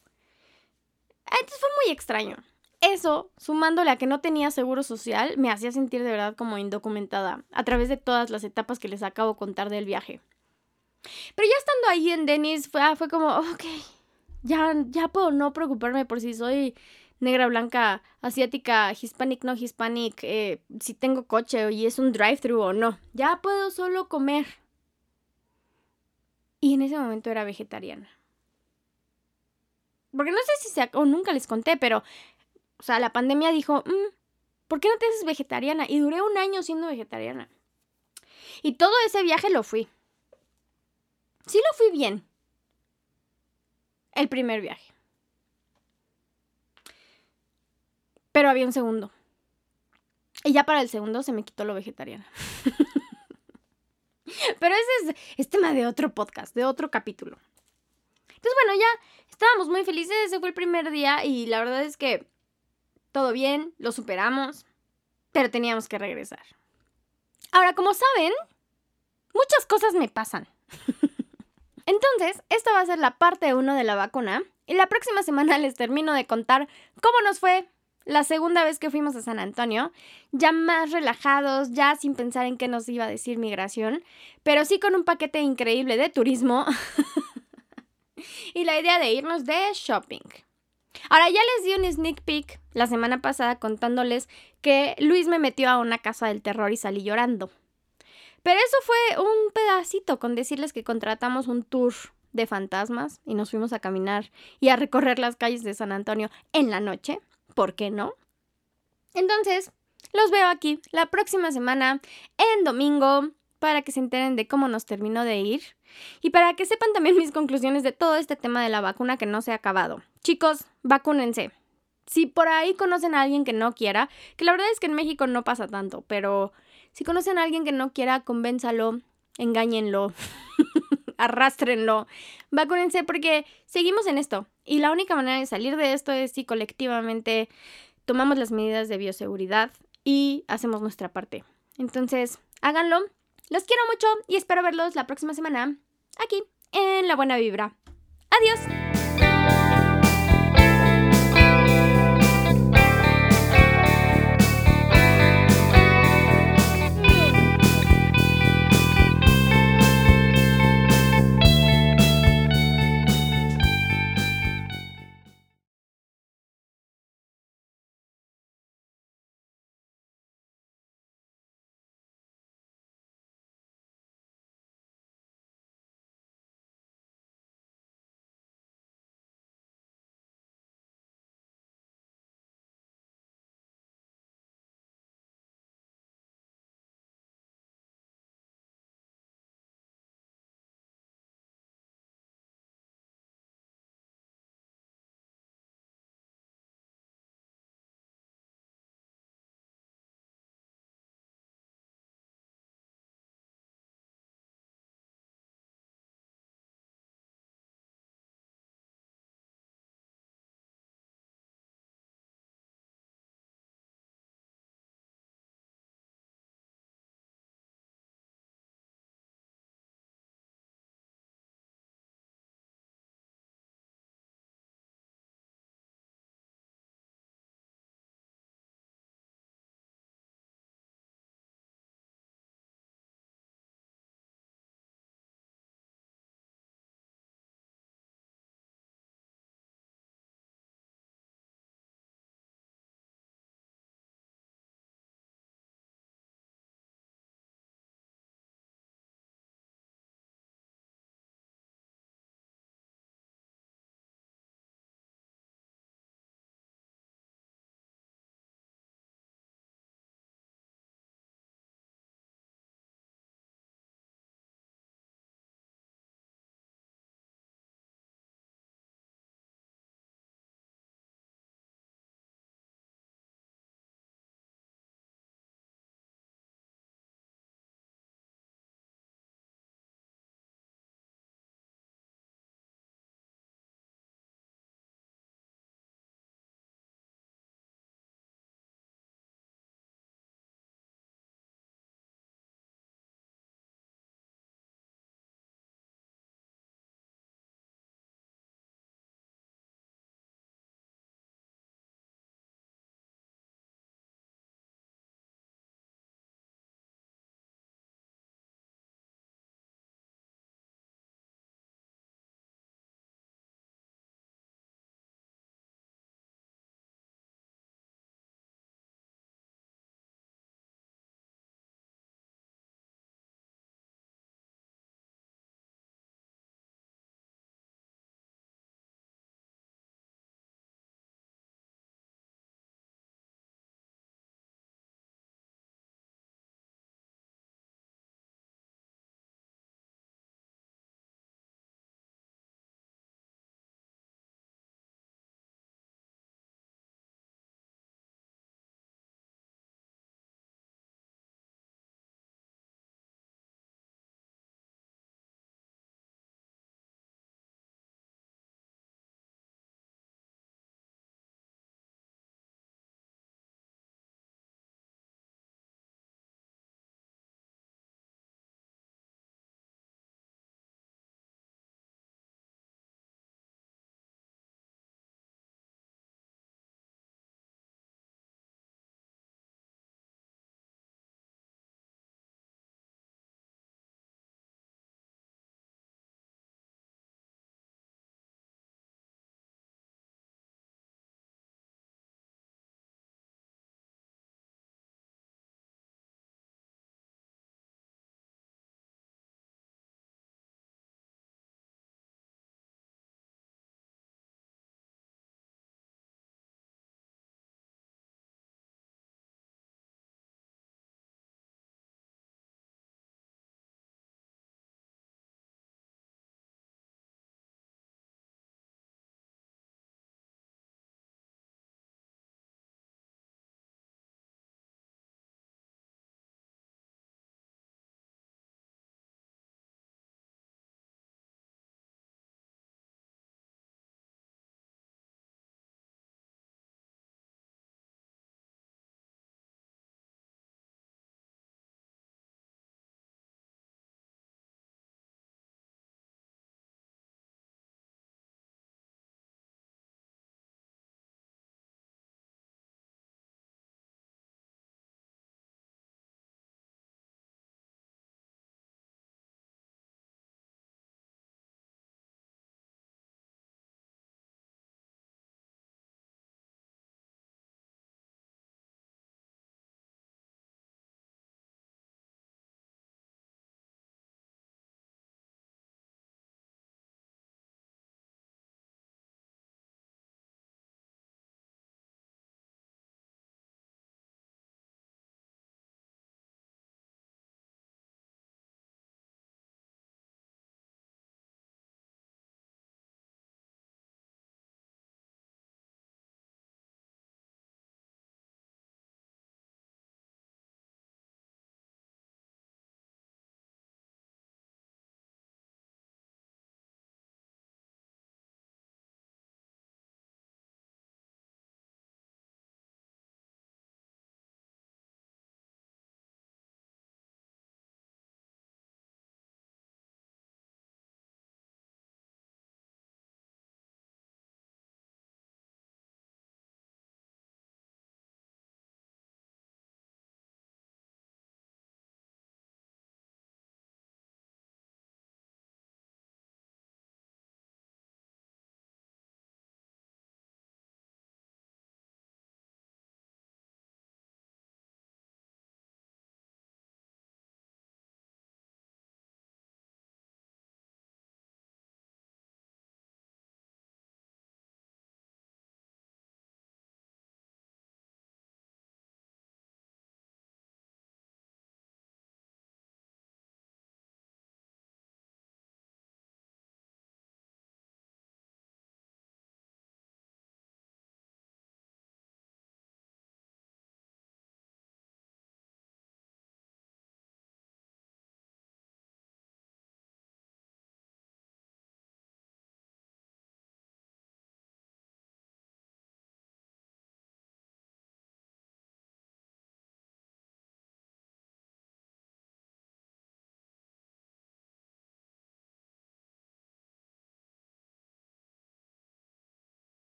Entonces fue muy extraño. Eso, sumándole a que no tenía seguro social, me hacía sentir de verdad como indocumentada a través de todas las etapas que les acabo de contar del viaje. Pero ya estando ahí en Denis, fue, fue como, ok, ya, ya puedo no preocuparme por si soy negra, blanca, asiática, hispanic, no hispanic, eh, si tengo coche y es un drive-thru o no. Ya puedo solo comer. Y en ese momento era vegetariana. Porque no sé si se... o nunca les conté, pero... O sea, la pandemia dijo, mm, ¿por qué no te haces vegetariana? Y duré un año siendo vegetariana. Y todo ese viaje lo fui. Sí lo fui bien el primer viaje. Pero había un segundo. Y ya para el segundo se me quitó lo vegetariana. [LAUGHS] Pero ese es, tema de otro podcast, de otro capítulo. Entonces, bueno, ya estábamos muy felices. Ese fue el primer día y la verdad es que todo bien, lo superamos, pero teníamos que regresar. Ahora, como saben, muchas cosas me pasan. [LAUGHS] Entonces, esta va a ser la parte 1 de la vacuna y la próxima [LAUGHS] semana les termino de contar cómo nos fue la segunda vez que fuimos a San Antonio, ya más relajados, ya sin pensar en qué nos iba a decir migración, pero sí con un paquete increíble de turismo [LAUGHS] y la idea de irnos de shopping. Ahora ya les di un sneak peek la semana pasada contándoles que Luis me metió a una casa del terror y salí llorando. Pero eso fue un pedacito con decirles que contratamos un tour de fantasmas y nos fuimos a caminar y a recorrer las calles de San Antonio en la noche. ¿Por qué no? Entonces, los veo aquí la próxima semana en domingo para que se enteren de cómo nos terminó de ir y para que sepan también mis conclusiones de todo este tema de la vacuna que no se ha acabado. Chicos, vacúnense. Si por ahí conocen a alguien que no quiera, que la verdad es que en México no pasa tanto, pero si conocen a alguien que no quiera, convénzalo, engáñenlo, [LAUGHS] arrastrenlo, vacúnense porque seguimos en esto. Y la única manera de salir de esto es si colectivamente tomamos las medidas de bioseguridad y hacemos nuestra parte. Entonces, háganlo. Los quiero mucho y espero verlos la próxima semana aquí en La Buena Vibra. Adiós.